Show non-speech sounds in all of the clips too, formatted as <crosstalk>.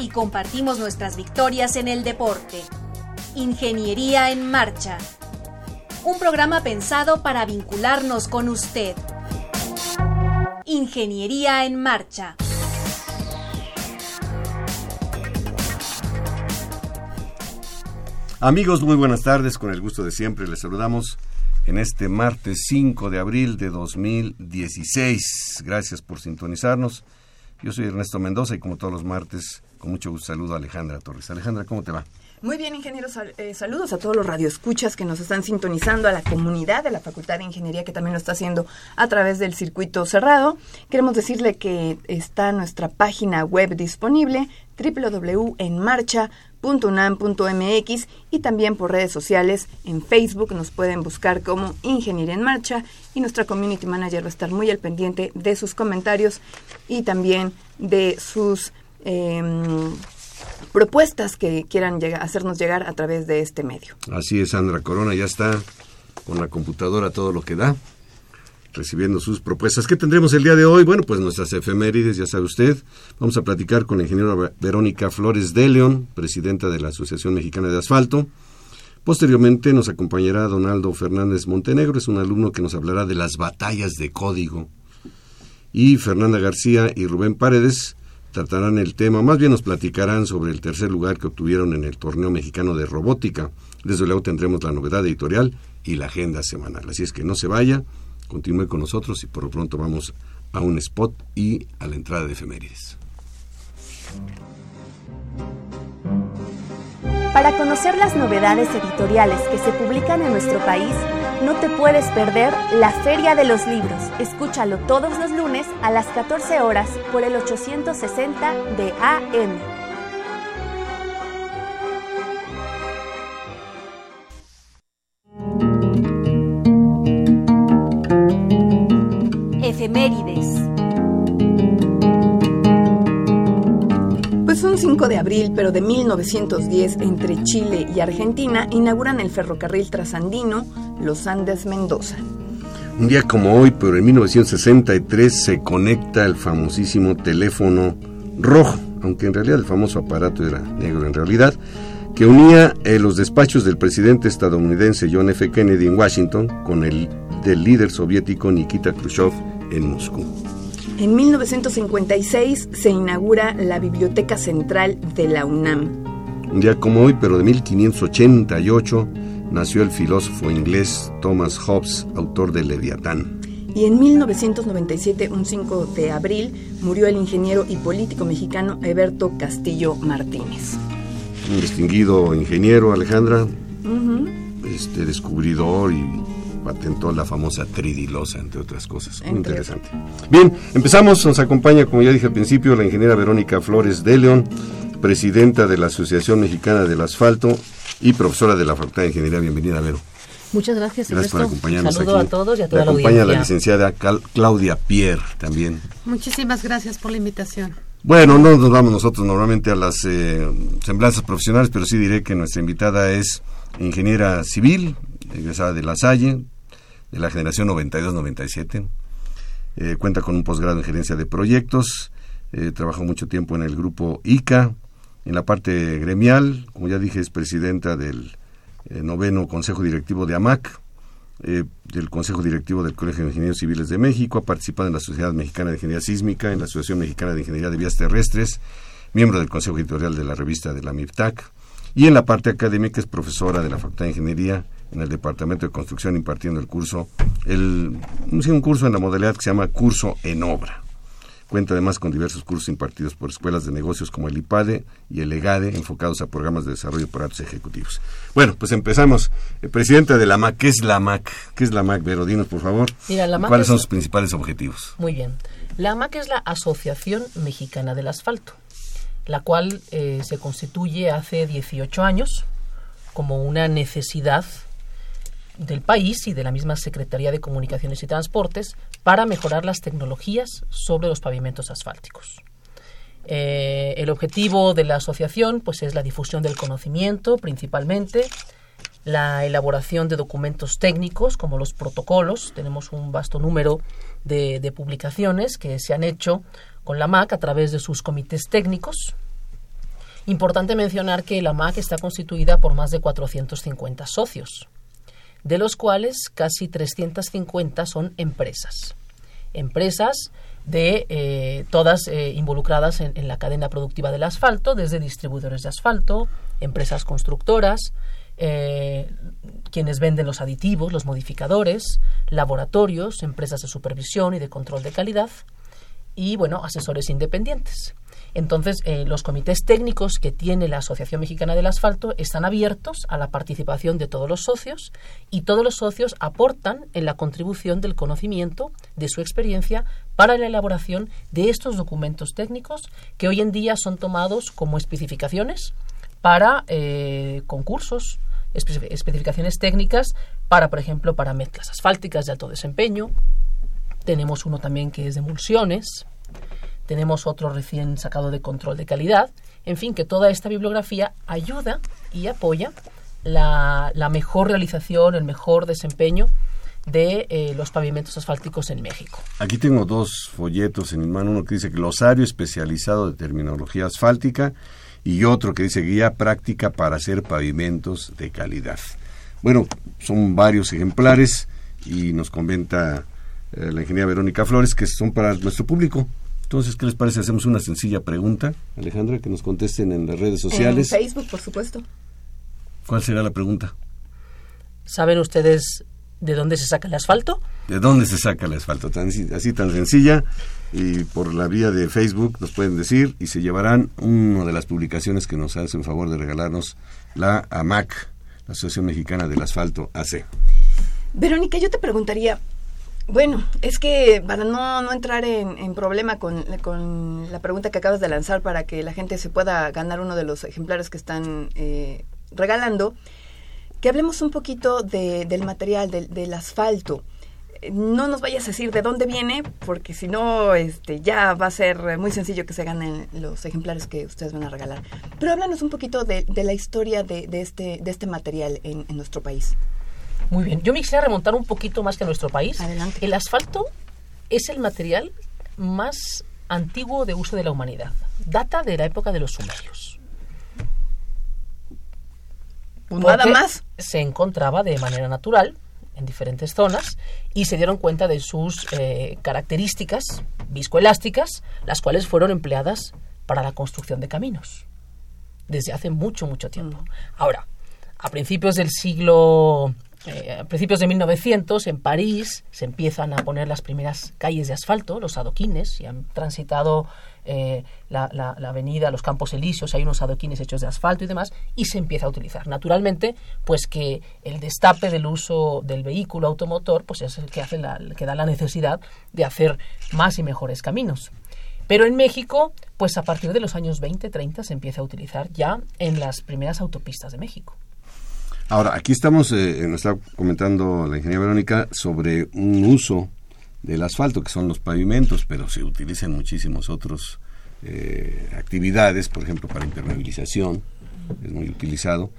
y compartimos nuestras victorias en el deporte. Ingeniería en Marcha. Un programa pensado para vincularnos con usted. Ingeniería en Marcha. Amigos, muy buenas tardes. Con el gusto de siempre les saludamos en este martes 5 de abril de 2016. Gracias por sintonizarnos. Yo soy Ernesto Mendoza y como todos los martes con mucho gusto saludo a Alejandra Torres. Alejandra, ¿cómo te va? Muy bien, ingenieros. Eh, saludos a todos los radioescuchas que nos están sintonizando, a la comunidad de la Facultad de Ingeniería que también lo está haciendo a través del circuito cerrado. Queremos decirle que está nuestra página web disponible www.enmarcha.unam.mx y también por redes sociales en Facebook nos pueden buscar como Ingeniería en Marcha y nuestra community manager va a estar muy al pendiente de sus comentarios y también de sus Em, propuestas que quieran hacernos llegar a través de este medio. Así es, Sandra Corona ya está con la computadora todo lo que da, recibiendo sus propuestas. ¿Qué tendremos el día de hoy? Bueno, pues nuestras efemérides, ya sabe usted. Vamos a platicar con la ingeniera Verónica Flores de León, presidenta de la Asociación Mexicana de Asfalto. Posteriormente nos acompañará Donaldo Fernández Montenegro, es un alumno que nos hablará de las batallas de código. Y Fernanda García y Rubén Paredes tratarán el tema, más bien nos platicarán sobre el tercer lugar que obtuvieron en el torneo mexicano de robótica. Desde luego tendremos la novedad editorial y la agenda semanal. Así es que no se vaya, continúe con nosotros y por lo pronto vamos a un spot y a la entrada de efemérides. Para conocer las novedades editoriales que se publican en nuestro país, no te puedes perder la Feria de los Libros. Escúchalo todos los lunes a las 14 horas por el 860 de AM. Efemérides. Pues un 5 de abril, pero de 1910, entre Chile y Argentina, inauguran el ferrocarril trasandino Los Andes Mendoza. Un día como hoy, pero en 1963, se conecta el famosísimo teléfono rojo, aunque en realidad el famoso aparato era negro en realidad, que unía eh, los despachos del presidente estadounidense John F. Kennedy en Washington con el del líder soviético Nikita Khrushchev en Moscú. En 1956 se inaugura la Biblioteca Central de la UNAM. Un día como hoy, pero de 1588, nació el filósofo inglés Thomas Hobbes, autor de Leviatán. Y en 1997, un 5 de abril, murió el ingeniero y político mexicano Eberto Castillo Martínez. Un distinguido ingeniero, Alejandra, este descubridor y patentó la famosa tridilosa, entre otras cosas. Muy interesante. Bien, empezamos. Nos acompaña, como ya dije al principio, la ingeniera Verónica Flores de León, presidenta de la Asociación Mexicana del Asfalto y profesora de la Facultad de Ingeniería. Bienvenida, Vero. Muchas gracias. Gracias por acompañarnos Saludo aquí. a todos y a toda la la acompaña audiencia. la licenciada Claudia Pierre también. Muchísimas gracias por la invitación. Bueno, no nos vamos nosotros normalmente a las eh, semblanzas profesionales, pero sí diré que nuestra invitada es ingeniera civil, egresada de La Salle, de la generación 92-97. Eh, cuenta con un posgrado en gerencia de proyectos. Eh, trabajó mucho tiempo en el grupo ICA. En la parte gremial, como ya dije, es presidenta del eh, noveno Consejo Directivo de AMAC, eh, del Consejo Directivo del Colegio de Ingenieros Civiles de México, ha participado en la Sociedad Mexicana de Ingeniería Sísmica, en la Asociación Mexicana de Ingeniería de Vías Terrestres, miembro del Consejo Editorial de la revista de la MIPTAC, y en la parte académica es profesora de la Facultad de Ingeniería en el Departamento de Construcción impartiendo el curso, el, un curso en la modalidad que se llama Curso en Obra. Cuenta además con diversos cursos impartidos por escuelas de negocios como el IPADE y el EGADE, enfocados a programas de desarrollo para altos ejecutivos. Bueno, pues empezamos. Eh, presidenta de la MAC, ¿qué es la MAC? ¿Qué es la MAC, Vero? Dinos, por favor. Mira, la MAC ¿Cuáles es- son sus principales objetivos? Muy bien. La AMAC es la Asociación Mexicana del Asfalto. la cual eh, se constituye hace 18 años como una necesidad del país y de la misma Secretaría de Comunicaciones y Transportes para mejorar las tecnologías sobre los pavimentos asfálticos. Eh, el objetivo de la asociación pues, es la difusión del conocimiento principalmente, la elaboración de documentos técnicos como los protocolos. Tenemos un vasto número de, de publicaciones que se han hecho con la MAC a través de sus comités técnicos. Importante mencionar que la MAC está constituida por más de 450 socios, de los cuales casi 350 son empresas. Empresas de eh, todas eh, involucradas en, la cadena productiva del asfalto, desde distribuidores de asfalto, empresas constructoras, eh, quienes venden los aditivos, los modificadores, laboratorios, empresas de supervisión y de control de calidad y, bueno, asesores independientes. Entonces, eh, los comités técnicos que tiene la Asociación Mexicana del Asfalto están abiertos a la participación de todos los socios y todos los socios aportan en la contribución del conocimiento, de su experiencia, para la elaboración de estos documentos técnicos que hoy en día son tomados como especificaciones para eh, concursos, especificaciones técnicas para, por ejemplo, para mezclas asfálticas de alto desempeño. Tenemos uno también que es de emulsiones. Tenemos otro recién sacado de control de calidad. En fin, que toda esta bibliografía ayuda y apoya la, mejor realización, el mejor desempeño de eh, los pavimentos asfálticos en México. Aquí tengo dos folletos en mi mano, uno que dice Glosario especializado de terminología asfáltica y otro que dice guía práctica para hacer pavimentos de calidad. Bueno, son varios ejemplares y nos comenta eh, la ingeniera Verónica Flores que son para nuestro público. Entonces, ¿qué les parece? Hacemos una sencilla pregunta, Alejandra, que nos contesten en las redes sociales. En Facebook, por supuesto. ¿Cuál será la pregunta? ¿Saben ustedes de dónde se saca el asfalto? ¿De dónde se saca el asfalto? Tan, así tan sencilla y por la vía de Facebook nos pueden decir y se llevarán una de las publicaciones que nos hacen favor de regalarnos la AMAC, la Asociación Mexicana del Asfalto AC. Verónica, yo te preguntaría, bueno, es que para no, no entrar en, problema con, con, la pregunta que acabas de lanzar para que la gente se pueda ganar uno de los ejemplares que están eh, regalando, que hablemos un poquito de, del material, del, del asfalto no nos vayas a decir de dónde viene, porque si no, este, ya va a ser muy sencillo que se ganen los ejemplares que ustedes van a regalar. Pero háblanos un poquito de, la historia de, este, de este material en, nuestro país. Muy bien, yo me quisiera remontar un poquito más que nuestro país. Adelante. El asfalto es el material más antiguo de uso de la humanidad. Data de la época de los sumerios. Nada más. Se encontraba de manera natural en diferentes zonas y se dieron cuenta de sus eh, características viscoelásticas, las cuales fueron empleadas para la construcción de caminos desde hace mucho, mucho tiempo. Mm. Ahora, a principios del siglo eh, a principios de 1900 en París se empiezan a poner las primeras calles de asfalto, los adoquines, y han transitado eh, la, avenida, los campos elíseos, hay unos adoquines hechos de asfalto y demás, y se empieza a utilizar. Naturalmente, pues que el destape del uso del vehículo automotor, pues es el que, hace la, que da la necesidad de hacer más y mejores caminos. Pero en México, pues a partir de los años 20, 30 se empieza a utilizar ya en las primeras autopistas de México. Ahora, aquí estamos, eh, nos está comentando la ingeniera Verónica sobre un uso del asfalto, que son los pavimentos, pero se utilizan muchísimos otros eh, actividades, por ejemplo, para impermeabilización, es muy utilizado.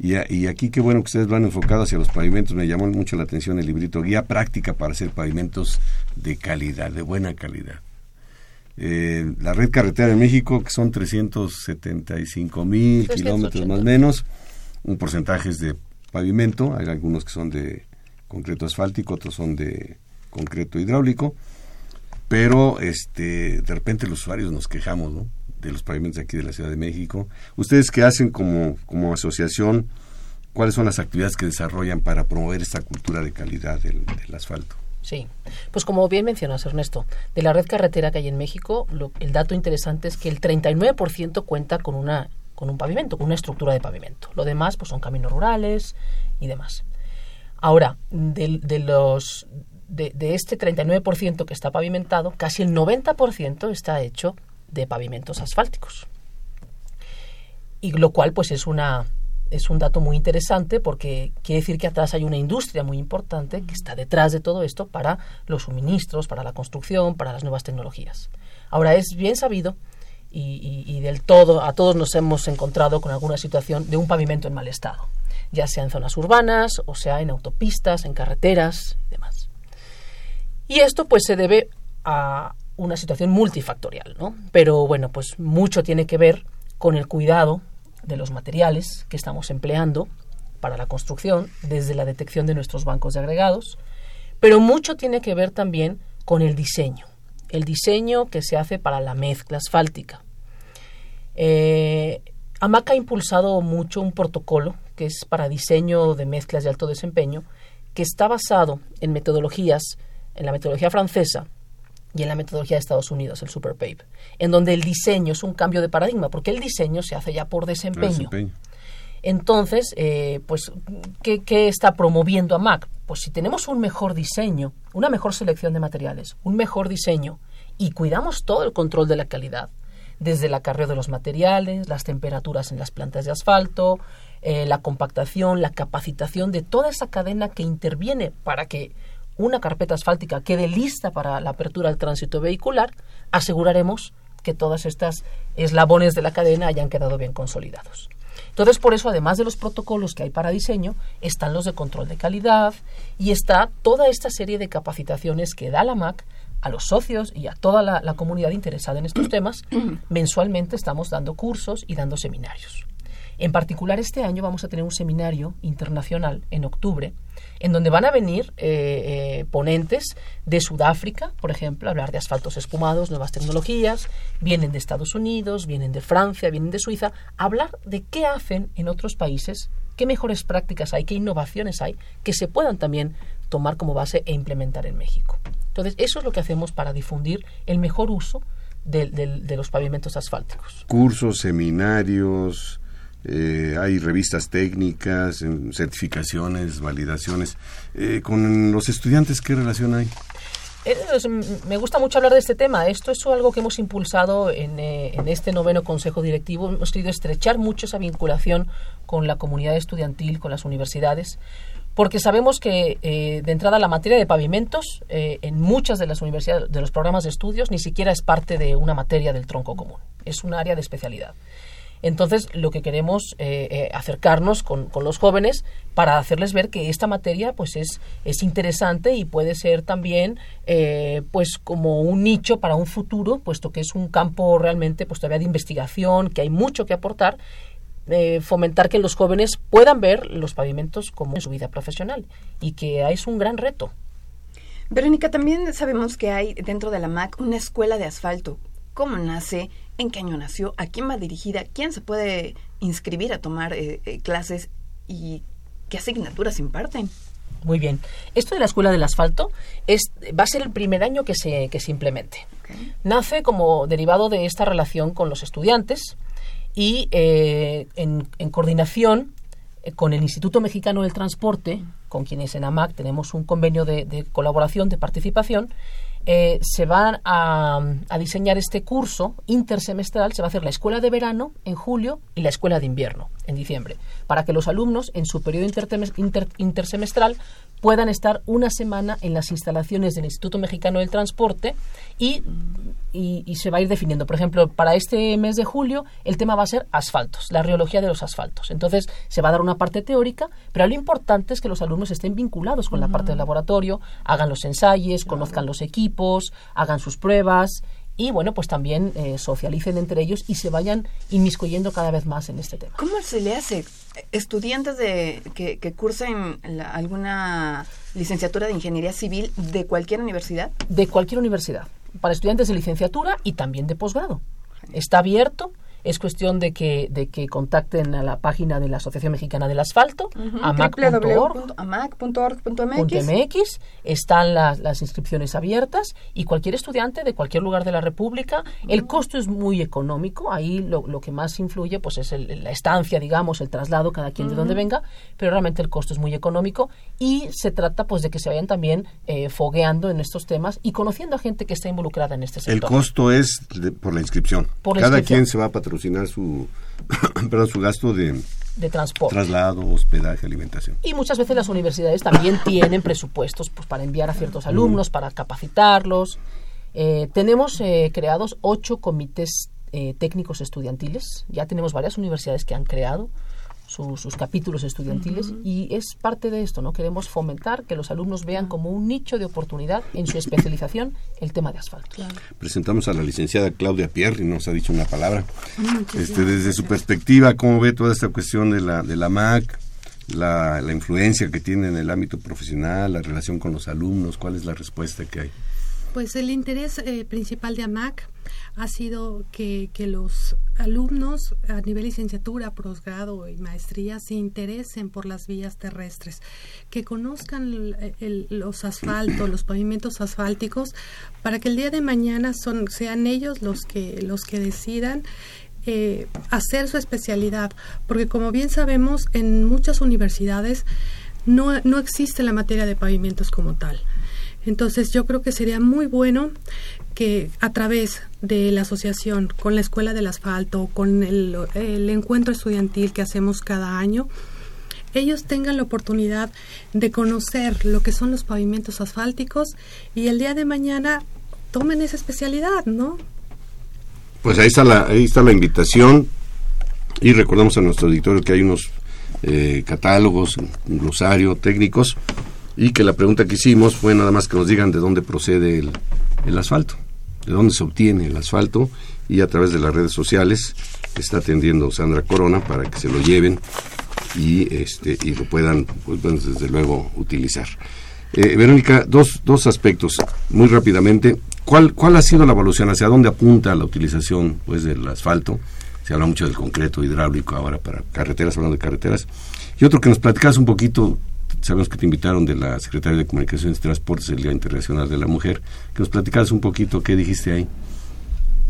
Y, y, aquí qué bueno que ustedes van enfocados hacia los pavimentos, me llamó mucho la atención el librito Guía Práctica para hacer pavimentos de calidad, de buena calidad. Eh, la red carretera de México, que son 375 mil kilómetros más o menos, un porcentaje es de pavimento, hay algunos que son de concreto asfáltico, otros son de concreto hidráulico, pero este de repente los usuarios nos quejamos de los pavimentos aquí de la Ciudad de México. ¿Ustedes qué hacen como, como asociación? ¿Cuáles son las actividades que desarrollan para promover esta cultura de calidad del, asfalto? Sí, pues como bien mencionas, Ernesto, de la red carretera que hay en México, el dato interesante es que el 39% cuenta con una con un pavimento, con una estructura de pavimento. Lo demás pues son caminos rurales y demás. Ahora, de, de los de, este 39% que está pavimentado, casi el 90% está hecho de pavimentos asfálticos. y lo cual pues es una es un dato muy interesante porque quiere decir que atrás hay una industria muy importante que está detrás de todo esto para los suministros, para la construcción, para las nuevas tecnologías. Ahora es bien sabido y, del todo a todos nos hemos encontrado con alguna situación de un pavimento en mal estado, ya sea en zonas urbanas o sea en autopistas, en carreteras y demás. Y esto pues se debe a una situación multifactorial, ¿no? Pero bueno, pues mucho tiene que ver con el cuidado de los materiales que estamos empleando para la construcción, desde la detección de nuestros bancos de agregados, pero mucho tiene que ver también con el diseño, el diseño que se hace para la mezcla asfáltica. Eh, AMAC ha impulsado mucho un protocolo que es para diseño de mezclas de alto desempeño, que está basado en metodologías, en la metodología francesa y en la metodología de Estados Unidos, el Super en donde el diseño es un cambio de paradigma, porque el diseño se hace ya por desempeño. Entonces, eh, pues, ¿qué, ¿qué, está promoviendo AMAC? Pues si tenemos un mejor diseño, una mejor selección de materiales, un mejor diseño y cuidamos todo el control de la calidad, desde el acarreo de los materiales, las temperaturas en las plantas de asfalto, eh, la compactación, la capacitación de toda esa cadena que interviene para que una carpeta asfáltica quede lista para la apertura del tránsito vehicular, aseguraremos que todas estas eslabones de la cadena hayan quedado bien consolidados. Entonces, por eso, además de los protocolos que hay para diseño, están los de control de calidad y está toda esta serie de capacitaciones que da la MAC a los socios y a toda la, la comunidad interesada en estos temas. <clears throat> Mensualmente estamos dando cursos y dando seminarios. En particular, este año vamos a tener un seminario internacional en octubre, en donde van a venir eh, eh, ponentes de Sudáfrica, por ejemplo, a hablar de asfaltos espumados, nuevas tecnologías, vienen de Estados Unidos, vienen de Francia, vienen de Suiza, a hablar de qué hacen en otros países, qué mejores prácticas hay, qué innovaciones hay, que se puedan también tomar como base e implementar en México. Entonces, eso es lo que hacemos para difundir el mejor uso de, de los pavimentos asfálticos. Cursos, seminarios, eh, hay revistas técnicas, certificaciones, validaciones. Eh, ¿Con los estudiantes qué relación hay? Eh, me gusta mucho hablar de este tema. Esto es algo que hemos impulsado en, en, este noveno Consejo Directivo. Hemos querido estrechar mucho esa vinculación con la comunidad estudiantil, con las universidades, porque sabemos que de entrada la materia de pavimentos en muchas de las universidades, de los programas de estudios, ni siquiera es parte de una materia del tronco común. Es un área de especialidad. Entonces, lo que queremos eh, eh, acercarnos con, los jóvenes para hacerles ver que esta materia pues es, es interesante y puede ser también eh, pues como un nicho para un futuro, puesto que es un campo realmente pues todavía de investigación, que hay mucho que aportar fomentar que los jóvenes puedan ver los pavimentos como en su vida profesional y que es un gran reto. Verónica, también sabemos que hay dentro de la MAC una escuela de asfalto. ¿Cómo nace? en qué año nació, a quién va dirigida, quién se puede inscribir a tomar eh, eh, clases y qué asignaturas imparten. Muy bien. Esto de la Escuela del Asfalto es, va a ser el primer año que se, que se implemente. Nace como derivado de esta relación con los estudiantes y eh, en, coordinación con el Instituto Mexicano del Transporte, con quienes en AMAC tenemos un convenio de, colaboración, de participación, eh, se van a, diseñar este curso intersemestral, se va a hacer la escuela de verano en julio y la escuela de invierno en diciembre, para que los alumnos en su periodo intersemestral puedan estar una semana en las instalaciones del Instituto Mexicano del Transporte y, y, se va a ir definiendo. Por ejemplo, para este mes de julio el tema va a ser asfaltos, la reología de los asfaltos. Entonces se va a dar una parte teórica, pero lo importante es que los alumnos estén vinculados con la parte del laboratorio, hagan los ensayos, conozcan los equipos, hagan sus pruebas y bueno, pues también eh, socialicen entre ellos y se vayan inmiscuyendo cada vez más en este tema. ¿Cómo se le hace? Estudiantes de, que, que cursen alguna licenciatura de ingeniería civil de cualquier universidad? De cualquier universidad, para estudiantes de licenciatura y también de posgrado. Está abierto es cuestión de que, de que contacten a la página de la Asociación Mexicana del Asfalto, amac.org.mx. Están las, las, inscripciones abiertas y cualquier estudiante de cualquier lugar de la República. El costo es muy económico. Ahí lo, lo que más influye pues es la estancia, digamos, el traslado, cada quien de donde venga, pero realmente el costo es muy económico y se trata pues de que se vayan también eh, fogueando en estos temas y conociendo a gente que está involucrada en este sector. El costo es por la inscripción. cada quien se va a patrocinar su, <coughs> pero su gasto de, de transporte. traslado, hospedaje, alimentación. Y muchas veces las universidades también <coughs> tienen presupuestos pues, para enviar a ciertos alumnos, para capacitarlos. Eh, tenemos eh, creados ocho comités eh, técnicos estudiantiles. Ya tenemos varias universidades que han creado su- sus capítulos estudiantiles y es parte de esto, ¿no? Queremos fomentar que los alumnos vean como un nicho de oportunidad en su especialización el tema de asfalto. Presentamos a la licenciada Claudia Pierri, nos ha dicho una palabra. Este, desde su perspectiva, ¿cómo ve toda esta cuestión de la, de la MAC, la, la influencia que tiene en el ámbito profesional, la relación con los alumnos? ¿Cuál es la respuesta que hay? Pues el interés eh, principal de AMAC ha sido que, los alumnos a nivel licenciatura, posgrado y maestría se interesen por las vías terrestres, que conozcan los asfaltos, los pavimentos asfálticos, para que el día de mañana son, sean ellos los que, los que decidan eh, hacer su especialidad, porque como bien sabemos, en muchas universidades no, no existe la materia de pavimentos como tal. Entonces yo creo que sería muy bueno que a través de la asociación con la Escuela del Asfalto, con el, encuentro estudiantil que hacemos cada año, ellos tengan la oportunidad de conocer lo que son los pavimentos asfálticos y el día de mañana tomen esa especialidad, ¿no? Pues ahí está la, ahí está la invitación y recordamos a nuestro auditorio que hay unos eh, catálogos, un glosario técnicos y que la pregunta que hicimos fue nada más que nos digan de dónde procede el, el asfalto, de dónde se obtiene el asfalto y a través de las redes sociales está atendiendo Sandra Corona para que se lo lleven y este y lo puedan pues, bueno, desde luego utilizar. Eh, Verónica, dos, dos aspectos muy rápidamente. ¿Cuál, ¿Cuál ha sido la evolución? ¿Hacia dónde apunta la utilización pues, del asfalto? Se habla mucho del concreto hidráulico ahora para carreteras, hablando de carreteras. Y otro que nos platicas un poquito, sabemos que te invitaron de la Secretaría de Comunicaciones y Transportes, el Día Internacional de la Mujer, que nos platicaras un poquito qué dijiste ahí.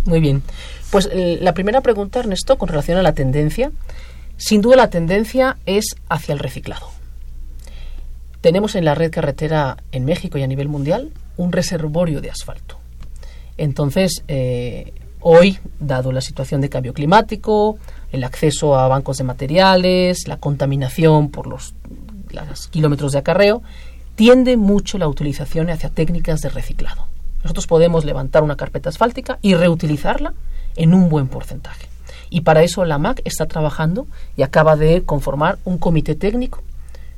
Muy bien. Pues eh, la primera pregunta, Ernesto, con relación a la tendencia. Sin duda la tendencia es hacia el reciclado. Tenemos en la red carretera en México y a nivel mundial un reservorio de asfalto. Entonces, eh, hoy, dado la situación de cambio climático, el acceso a bancos de materiales, la contaminación por los, los kilómetros de acarreo, tiende mucho la utilización hacia técnicas de reciclado. Nosotros podemos levantar una carpeta asfáltica y reutilizarla en un buen porcentaje. Y para eso la MAC está trabajando y acaba de conformar un comité técnico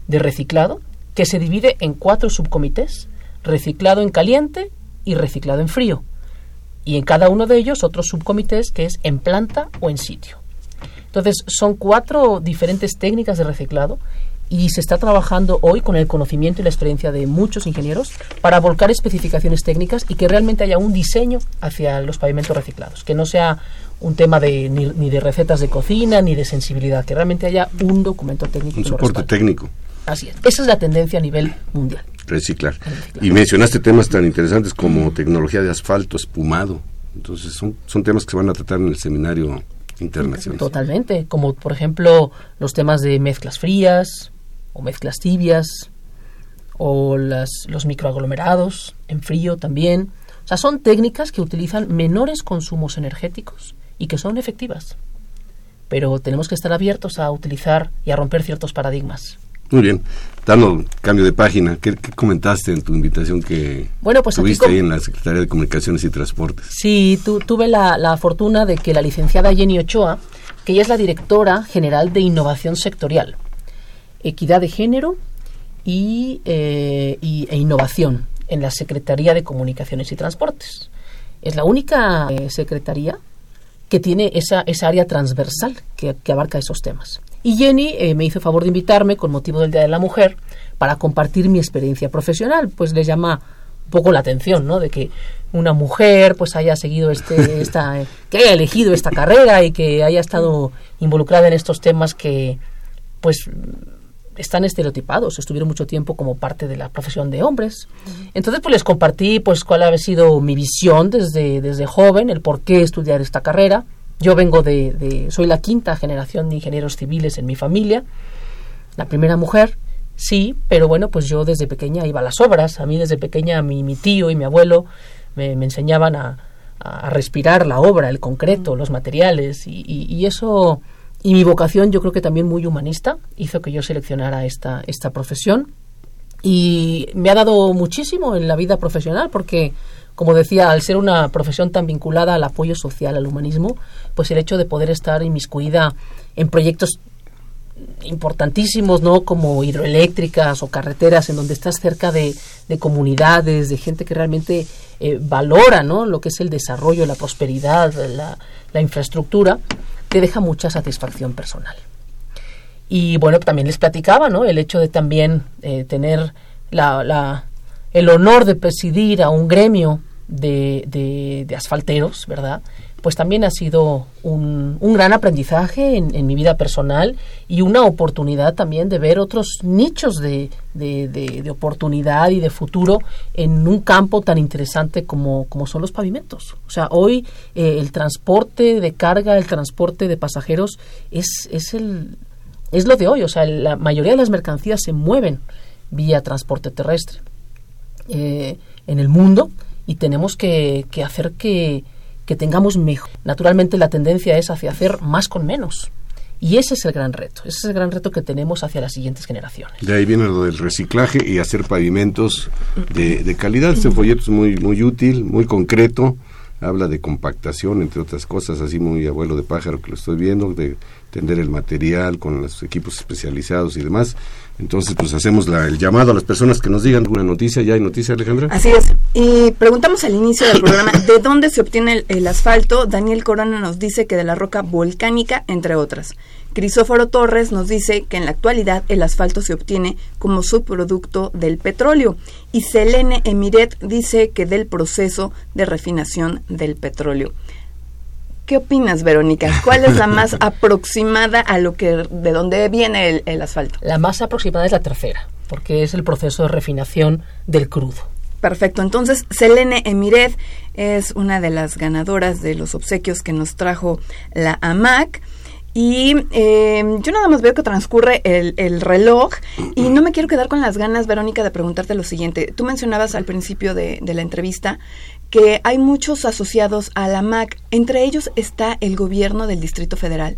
de reciclado que se divide en cuatro subcomités, reciclado en caliente y reciclado en frío. Y en cada uno de ellos otros subcomités que es en planta o en sitio. Entonces son cuatro diferentes técnicas de reciclado y se está trabajando hoy con el conocimiento y la experiencia de muchos ingenieros para volcar especificaciones técnicas y que realmente haya un diseño hacia los pavimentos reciclados, que no sea un tema de ni, ni de recetas de cocina ni de sensibilidad, que realmente haya un documento técnico. Un soporte técnico, Así es. Esa es la tendencia a nivel mundial. reciclar. Reciclar. Y mencionaste temas tan interesantes como tecnología de asfalto, espumado. Entonces son, son temas que se van a tratar en el seminario internacional. Totalmente, como por ejemplo los temas de mezclas frías o mezclas tibias o las, los microaglomerados en frío también. O sea, son técnicas que utilizan menores consumos energéticos y que son efectivas. Pero tenemos que estar abiertos a utilizar y a romper ciertos paradigmas. Muy bien. Dando cambio de página, ¿qué, qué comentaste en tu invitación que Bueno, pues tuviste ahí en la Secretaría de Comunicaciones y Transportes? Sí, tu- tuve la, la fortuna de que la licenciada Jenny Ochoa, que ella es la directora general de innovación sectorial, equidad de género y, eh, y- e innovación en la Secretaría de Comunicaciones y Transportes. Es la única eh, secretaría que tiene esa, esa área transversal que, que abarca esos temas. Y Jenny eh, me hizo favor de invitarme con motivo del Día de la Mujer para compartir mi experiencia profesional, pues le llama un poco la atención, ¿no? De que una mujer pues haya seguido este, <laughs> esta, que haya elegido esta carrera y que haya estado involucrada en estos temas que pues están estereotipados, estuvieron mucho tiempo como parte de la profesión de hombres. Entonces, pues les compartí pues cuál había sido mi visión desde, desde joven, el por qué estudiar esta carrera. Yo vengo de, de, soy la quinta generación de ingenieros civiles en mi familia, la primera mujer, sí, pero bueno, pues yo desde pequeña iba a las obras, a mí desde pequeña mi, mi tío y mi abuelo me, me enseñaban a, a respirar la obra, el concreto, los materiales, y, y, y eso y mi vocación, yo creo que también muy humanista, hizo que yo seleccionara esta, esta profesión. Y me ha dado muchísimo en la vida profesional porque, como decía, al ser una profesión tan vinculada al apoyo social, al humanismo, pues el hecho de poder estar inmiscuida en proyectos importantísimos, ¿no? Como hidroeléctricas o carreteras en donde estás cerca de, de comunidades, de gente que realmente eh, valora, ¿no? Lo que es el desarrollo, la prosperidad, la, la infraestructura, te deja mucha satisfacción personal. Y bueno, también les platicaba, ¿no? El hecho de también eh, tener la, la, el honor de presidir a un gremio de, de, de asfalteros, ¿verdad? Pues también ha sido un, un gran aprendizaje en, en, mi vida personal y una oportunidad también de ver otros nichos de, de, de, oportunidad y de futuro en un campo tan interesante como, como son los pavimentos. O sea, hoy eh, el transporte de carga, el transporte de pasajeros es, es, el, es lo de hoy. O sea, la mayoría de las mercancías se mueven vía transporte terrestre eh, en el mundo y tenemos que hacer que que tengamos mejor. Naturalmente la tendencia es hacia hacer más con menos. Y ese es el gran reto, ese es el gran reto que tenemos hacia las siguientes generaciones. De ahí viene lo del reciclaje y hacer pavimentos de, calidad. Este folleto es muy, muy útil, muy concreto, habla de compactación, entre otras cosas, así muy abuelo de pájaro que lo estoy viendo, de tender el material con los equipos especializados y demás. Entonces, pues hacemos la, el llamado a las personas que nos digan alguna noticia. ¿Ya hay noticia, Alejandra? Así es. Y preguntamos al inicio del programa de dónde se obtiene el, el, asfalto. Daniel Corona nos dice que de la roca volcánica, entre otras. Crisóforo Torres nos dice que en la actualidad el asfalto se obtiene como subproducto del petróleo. Y Selene Emiret dice que del proceso de refinación del petróleo. ¿Qué opinas, Verónica? ¿Cuál es la <laughs> más aproximada a lo que de dónde viene el, el, asfalto? La más aproximada es la tercera, porque es el proceso de refinación del crudo. Perfecto. Entonces, Selene Emiret es una de las ganadoras de los obsequios que nos trajo la AMAC. Y eh, yo nada más veo que transcurre el, el, reloj y no me quiero quedar con las ganas, Verónica, de preguntarte lo siguiente. Tú mencionabas al principio de, de la entrevista que hay muchos asociados a la MAC. Entre ellos está el gobierno del Distrito Federal.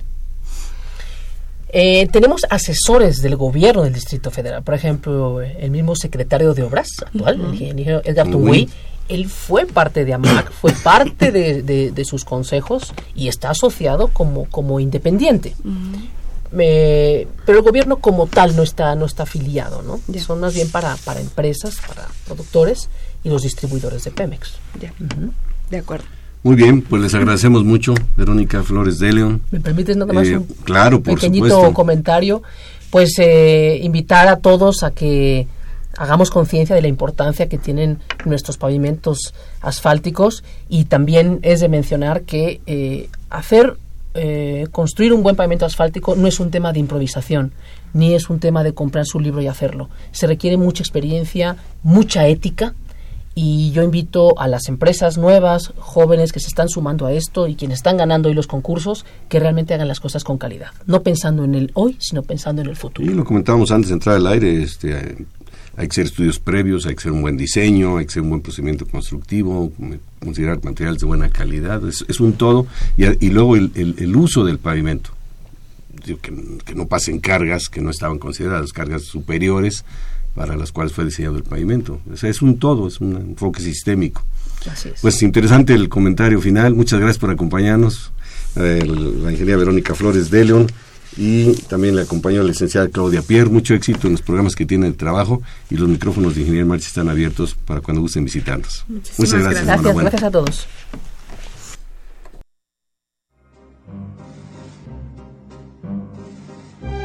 Eh, tenemos asesores del gobierno del Distrito Federal. Por ejemplo, el mismo secretario de Obras actual, uh -huh. el ingeniero Edgar Tungui, él fue parte de AMAC, fue parte de, de, de, sus consejos y está asociado como, como independiente. Uh -huh. Me, pero el gobierno como tal no está, no está afiliado, ¿no? Yeah. Son más bien para, para empresas, para productores y los distribuidores de Pemex. Yeah. Uh -huh. De acuerdo. Muy bien, pues les agradecemos mucho, Verónica Flores de León. ¿Me permites nada más eh, un claro, por pequeñito supuesto. comentario? Pues eh, invitar a todos a que hagamos conciencia de la importancia que tienen nuestros pavimentos asfálticos y también es de mencionar que eh, hacer eh, construir un buen pavimento asfáltico no es un tema de improvisación, ni es un tema de comprar su libro y hacerlo. Se requiere mucha experiencia, mucha ética, y yo invito a las empresas nuevas, jóvenes que se están sumando a esto y quienes están ganando hoy los concursos, que realmente hagan las cosas con calidad. No pensando en el hoy, sino pensando en el futuro. Y lo comentábamos antes de entrar al aire, este, hay que hacer estudios previos, hay que hacer un buen diseño, hay que hacer un buen procedimiento constructivo, considerar materiales de buena calidad, es, un todo. Y, y luego el, el, uso del pavimento, que no pasen cargas que no estaban consideradas, cargas superiores para las cuales fue diseñado el pavimento. O sea, es un todo, es un enfoque sistémico. Así es. Pues interesante el comentario final. Muchas gracias por acompañarnos. Eh, la ingeniera Verónica Flores de León y también le acompañó la licenciada Claudia Pierre. Mucho éxito en los programas que tiene de trabajo y los micrófonos de Ingeniería en Marcha están abiertos para cuando gusten visitarnos. Muchas gracias. Gracias, gracias a todos.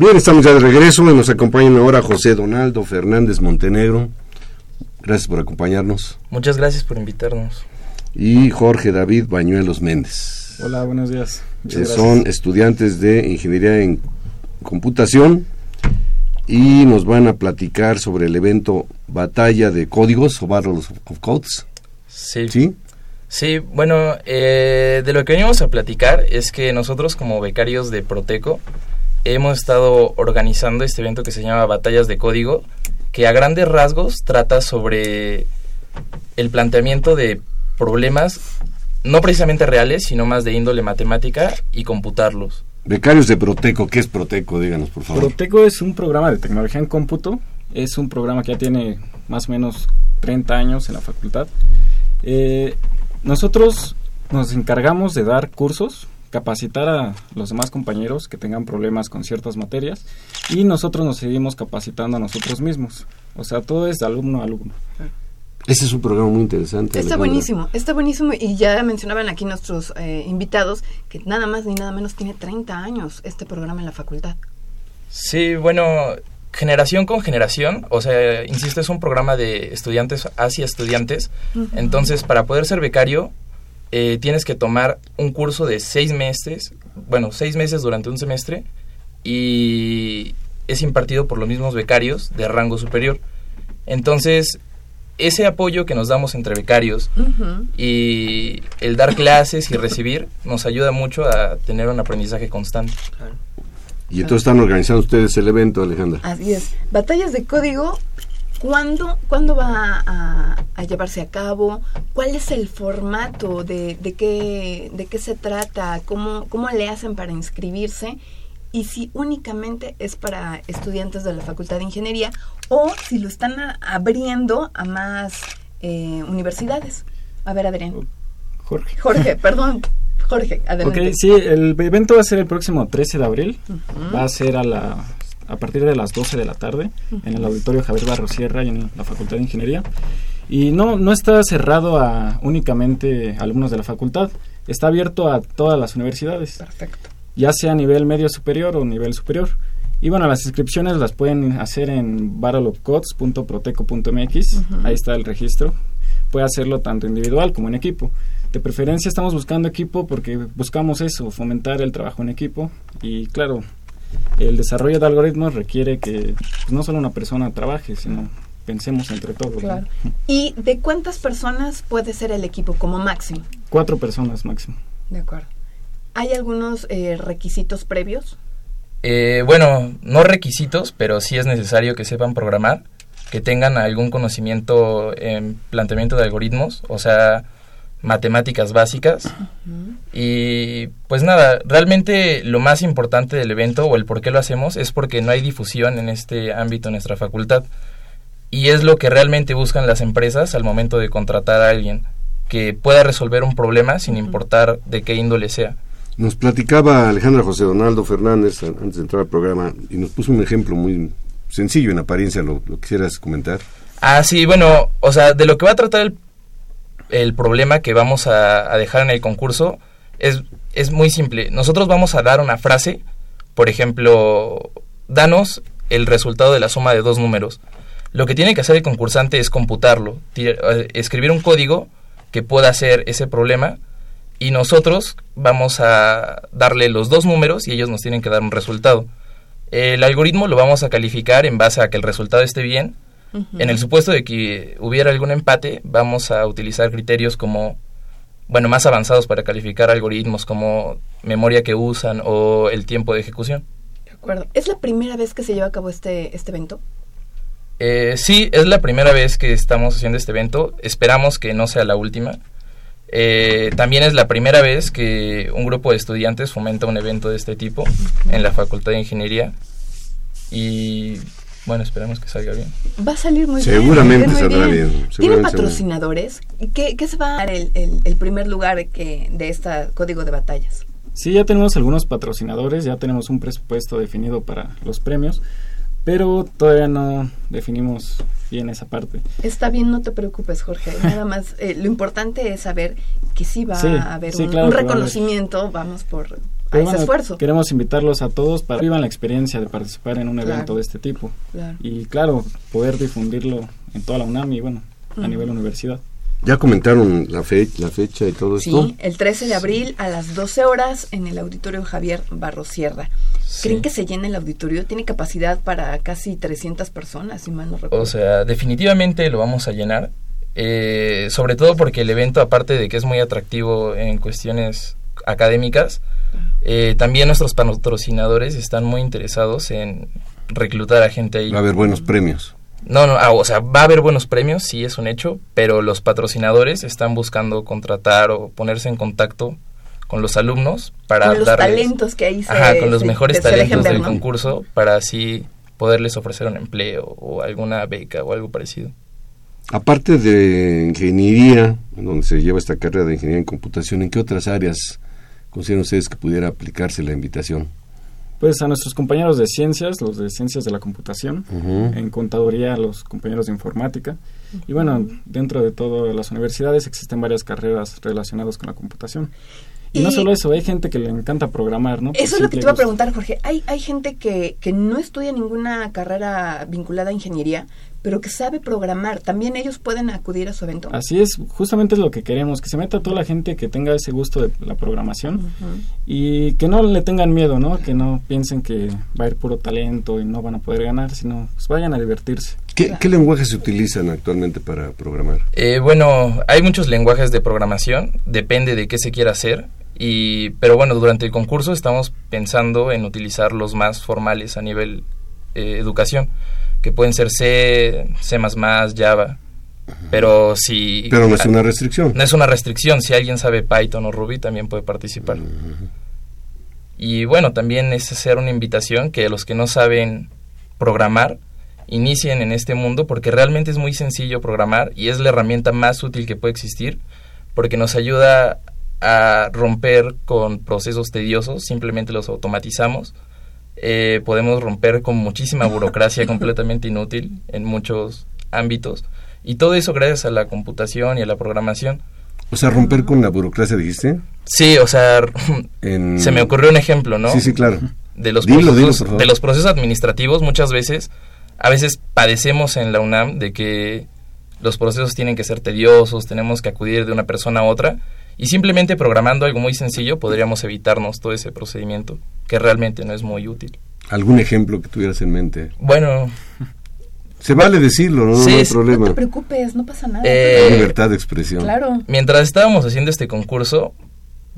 Bien, estamos ya de regreso y nos acompañan ahora José Donaldo Fernández Montenegro. Gracias por acompañarnos. Muchas gracias por invitarnos. Y Jorge David Bañuelos Méndez. Hola, buenos días. Eh, son estudiantes de Ingeniería en Computación y nos van a platicar sobre el evento Batalla de Códigos o Battle of Codes. Sí. ¿Sí? Sí, bueno, eh, de lo que venimos a platicar es que nosotros como becarios de Proteco hemos estado organizando este evento que se llama Batallas de Código, que a grandes rasgos trata sobre el planteamiento de problemas no precisamente reales, sino más de índole matemática y computarlos. Becarios de Proteco, ¿qué es Proteco? Díganos, por favor. Proteco es un programa de tecnología en cómputo, es un programa que ya tiene más o menos 30 años en la facultad. Eh, nosotros nos encargamos de dar cursos, capacitar a los demás compañeros que tengan problemas con ciertas materias y nosotros nos seguimos capacitando a nosotros mismos. O sea, todo es de alumno a alumno. Ese es un programa muy interesante. Está buenísimo, está buenísimo y ya mencionaban aquí nuestros eh, invitados que nada más ni nada menos tiene 30 años este programa en la facultad. Sí, bueno, generación con generación, o sea, insisto, es un programa de estudiantes hacia estudiantes, entonces para poder ser becario eh, tienes que tomar un curso de seis meses, bueno, seis meses durante un semestre y es impartido por los mismos becarios de rango superior. Entonces, ese apoyo que nos damos entre becarios y el dar clases y recibir nos ayuda mucho a tener un aprendizaje constante. Y entonces están organizando ustedes el evento, Alejandra. Así es. Batallas de código, ¿cuándo, ¿cuándo va a, llevarse a cabo? ¿Cuál es el formato? ¿De, de, qué, de qué se trata? ¿Cómo, ¿Cómo le hacen para inscribirse? Y si únicamente es para estudiantes de la Facultad de Ingeniería o si lo están abriendo a más eh, universidades. A ver, Adrián. Jorge. Jorge, <laughs> perdón. Jorge, adelante. Ok, sí, el evento va a ser el próximo 13 de abril. Va a ser a la a partir de las 12 de la tarde en el auditorio Javier Barrosierra y en la Facultad de Ingeniería. Y no, no está cerrado a únicamente alumnos de la facultad, está abierto a todas las universidades. Perfecto. Ya sea a nivel medio superior o nivel superior. Y bueno, las inscripciones las pueden hacer en battleofcodes.proteco.mx. Ahí está el registro. Puede hacerlo tanto individual como en equipo. De preferencia estamos buscando equipo porque buscamos eso, fomentar el trabajo en equipo. Y claro, el desarrollo de algoritmos requiere que pues, no solo una persona trabaje, sino pensemos entre todos. Claro. ¿Y de cuántas personas puede ser el equipo como máximo? Cuatro personas máximo. De acuerdo. ¿Hay algunos eh, requisitos previos? Eh, bueno, no requisitos, pero sí es necesario que sepan programar, que tengan algún conocimiento en planteamiento de algoritmos, o sea, matemáticas básicas. Y pues nada, realmente lo más importante del evento o el por qué lo hacemos es porque no hay difusión en este ámbito en nuestra facultad. Y es lo que realmente buscan las empresas al momento de contratar a alguien, que pueda resolver un problema sin importar de qué índole sea. Nos platicaba Alejandra José Donaldo Fernández antes de entrar al programa y nos puso un ejemplo muy sencillo en apariencia, ¿lo, quisieras comentar? Ah, sí, bueno, o sea, de lo que va a tratar el, el problema que vamos a, dejar en el concurso es, es muy simple. Nosotros vamos a dar una frase, por ejemplo, danos el resultado de la suma de dos números. Lo que tiene que hacer el concursante es computarlo, eh, escribir un código que pueda hacer ese problema y nosotros vamos a darle los dos números y ellos nos tienen que dar un resultado. El algoritmo lo vamos a calificar en base a que el resultado esté bien. En el supuesto de que hubiera algún empate, vamos a utilizar criterios como, bueno, más avanzados para calificar algoritmos como memoria que usan o el tiempo de ejecución. De acuerdo. ¿Es la primera vez que se lleva a cabo este, este evento? Eh, sí, es la primera vez que estamos haciendo este evento. Esperamos que no sea la última. Eh, también es la primera vez que un grupo de estudiantes fomenta un evento de este tipo en la Facultad de Ingeniería y bueno, esperemos que salga bien. Va a salir muy bien. Seguramente saldrá bien. ¿Tiene patrocinadores? ¿Qué, ¿Qué, se va a dar el, el, primer lugar que, de este código de batallas? Sí, ya tenemos algunos patrocinadores, ya tenemos un presupuesto definido para los premios, pero todavía no definimos bien esa parte. Está bien, no te preocupes, Jorge. <laughs> Nada más, eh, lo importante es saber que sí va a haber un, reconocimiento, vamos, por a ese esfuerzo. Queremos invitarlos a todos para que vivan la experiencia de participar en un evento de este tipo. Y claro, poder difundirlo en toda la UNAM y bueno, a nivel universidad. Ya comentaron la, la fecha y todo esto. Sí, el 13 de abril a las 12 horas en el auditorio Javier Barrosierra. ¿Creen que se llena el auditorio? Tiene capacidad para casi 300 personas, si mal no recuerdo. O sea, definitivamente lo vamos a llenar. Eh, sobre todo porque el evento, aparte de que es muy atractivo en cuestiones académicas, eh, también nuestros patrocinadores están muy interesados en reclutar a gente ahí. Va a haber buenos premios. No, no, ah, o sea, va a haber buenos premios, sí es un hecho, pero los patrocinadores están buscando contratar o ponerse en contacto con los alumnos para con los talentos que ahí se, ajá, con los mejores talentos del concurso para así poderles ofrecer un empleo o alguna beca o algo parecido. Aparte de ingeniería, donde se lleva esta carrera de ingeniería en computación, ¿en qué otras áreas consideran ustedes que pudiera aplicarse la invitación? Pues a nuestros compañeros de ciencias, los de ciencias de la computación, en contaduría los compañeros de informática. Y bueno, dentro de todas las universidades existen varias carreras relacionadas con la computación. Y, no solo eso, hay gente que le encanta programar, ¿no? Eso es lo que te iba a preguntar, Jorge. Hay, hay gente que, que no estudia ninguna carrera vinculada a ingeniería, pero que sabe programar, también ellos pueden acudir a su evento. Así es, justamente es lo que queremos, que se meta toda la gente que tenga ese gusto de la programación y que no le tengan miedo, ¿no? Que no piensen que va a ir puro talento y no van a poder ganar, sino pues vayan a divertirse. ¿Qué, lenguajes se utilizan actualmente para programar? Eh, bueno, hay muchos lenguajes de programación, depende de qué se quiera hacer. Y, pero bueno, durante el concurso estamos pensando en utilizar los más formales a nivel eh, educación que pueden ser C, C++, Java. Pero si... Pero no es una restricción. No es una restricción. Si alguien sabe Python o Ruby, también puede participar. Y bueno, también es hacer una invitación que los que no saben programar, inicien en este mundo, porque realmente es muy sencillo programar y es la herramienta más útil que puede existir, porque nos ayuda a romper con procesos tediosos, simplemente los automatizamos eh, podemos romper con muchísima burocracia completamente inútil en muchos ámbitos. Y todo eso gracias a la computación y a la programación. O sea, romper con la burocracia, dijiste. Sí, o sea, <laughs> se me ocurrió un ejemplo, ¿no? Sí, sí, claro. De los, procesos, de los procesos administrativos, muchas veces, a veces padecemos en la UNAM de que los procesos tienen que ser tediosos, tenemos que acudir de una persona a otra, y simplemente programando algo muy sencillo podríamos evitarnos todo ese procedimiento que realmente no es muy útil. ¿Algún ejemplo que tuvieras en mente? Bueno... Se vale decirlo, no, hay problema. No te preocupes, no pasa nada. Eh, libertad de expresión. Claro. Mientras estábamos haciendo este concurso,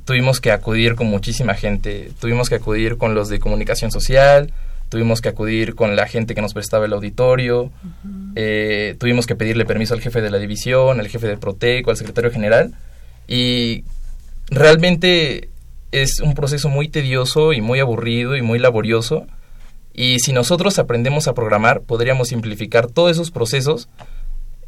tuvimos que acudir con muchísima gente. Tuvimos que acudir con los de comunicación social, tuvimos que acudir con la gente que nos prestaba el auditorio, eh, tuvimos que pedirle permiso al jefe de la división, al jefe de Proteco, al secretario general. Y realmente es un proceso muy tedioso y muy aburrido y muy laborioso. Y si nosotros aprendemos a programar, podríamos simplificar todos esos procesos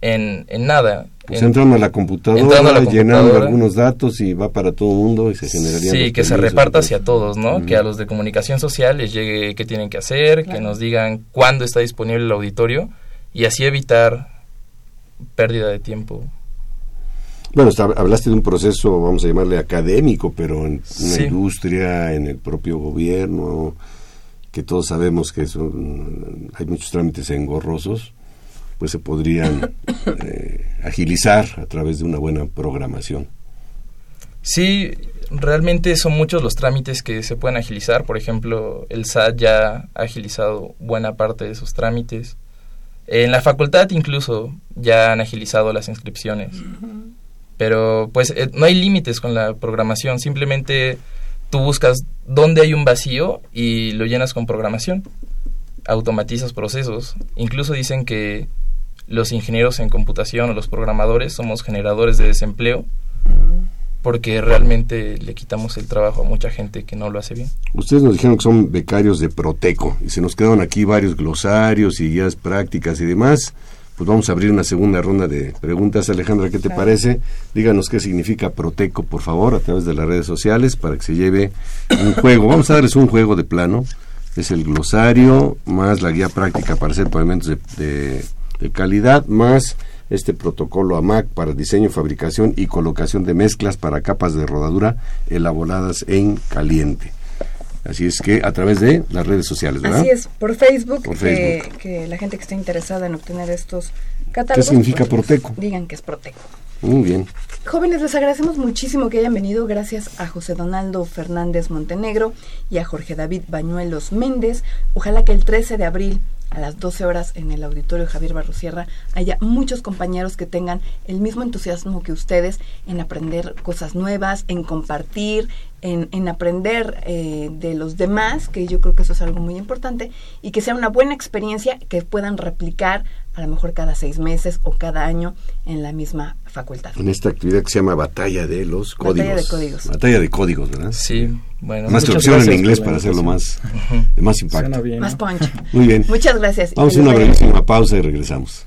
en, en nada. Pues entrando a la computadora, llenando algunos datos y va para todo el mundo y se generaría. Sí, que se reparta hacia todos, ¿no? Que a los de comunicación social les llegue qué tienen que hacer, que nos digan cuándo está disponible el auditorio y así evitar pérdida de tiempo. Bueno, hablaste de un proceso, vamos a llamarle académico, pero en una industria, en el propio gobierno, que todos sabemos que son, hay muchos trámites engorrosos, pues se podrían <coughs> eh, agilizar a través de una buena programación. Sí, realmente son muchos los trámites que se pueden agilizar. Por ejemplo, el SAT ya ha agilizado buena parte de esos trámites. En la facultad incluso ya han agilizado las inscripciones. Pero pues eh, no hay límites con la programación, simplemente tú buscas dónde hay un vacío y lo llenas con programación. Automatizas procesos. Incluso dicen que los ingenieros en computación o los programadores somos generadores de desempleo porque realmente le quitamos el trabajo a mucha gente que no lo hace bien. Ustedes nos dijeron que son becarios de Proteco y se nos quedaron aquí varios glosarios y guías prácticas y demás pues vamos a abrir una segunda ronda de preguntas. Alejandra, ¿qué te parece? Díganos qué significa Proteco, por favor, a través de las redes sociales para que se lleve un juego. Vamos a darles un juego de plano. Es el glosario más la guía práctica para hacer pavimentos de, de calidad más este protocolo AMAC para diseño, fabricación y colocación de mezclas para capas de rodadura elaboradas en caliente. Así es que a través de las redes sociales, ¿verdad? Así es, por Facebook, Por que- Facebook. Que, la gente que esté interesada en obtener estos catálogos. significa pues, Proteco? Digan que es Proteco. Muy bien. Jóvenes, les agradecemos muchísimo que hayan venido. Gracias a José Donaldo Fernández Montenegro y a Jorge David Bañuelos Méndez. Ojalá que el 13 de abril a las 12 horas en el auditorio Javier Barrosierra haya muchos compañeros que tengan el mismo entusiasmo que ustedes en aprender cosas nuevas, en compartir, en, en aprender eh, de los demás, que yo creo que eso es algo muy importante, y que sea una buena experiencia que puedan replicar a lo mejor cada seis meses o cada año en la misma facultad. En esta actividad que se llama Batalla de los Códigos. Batalla de Códigos. Batalla de Códigos, ¿verdad? Sí, bueno. Más traducción en inglés para hacerlo más, de más Suena impacto. bien. Más punch. Muy bien. Muchas gracias. Vamos a una brevísima pausa y regresamos.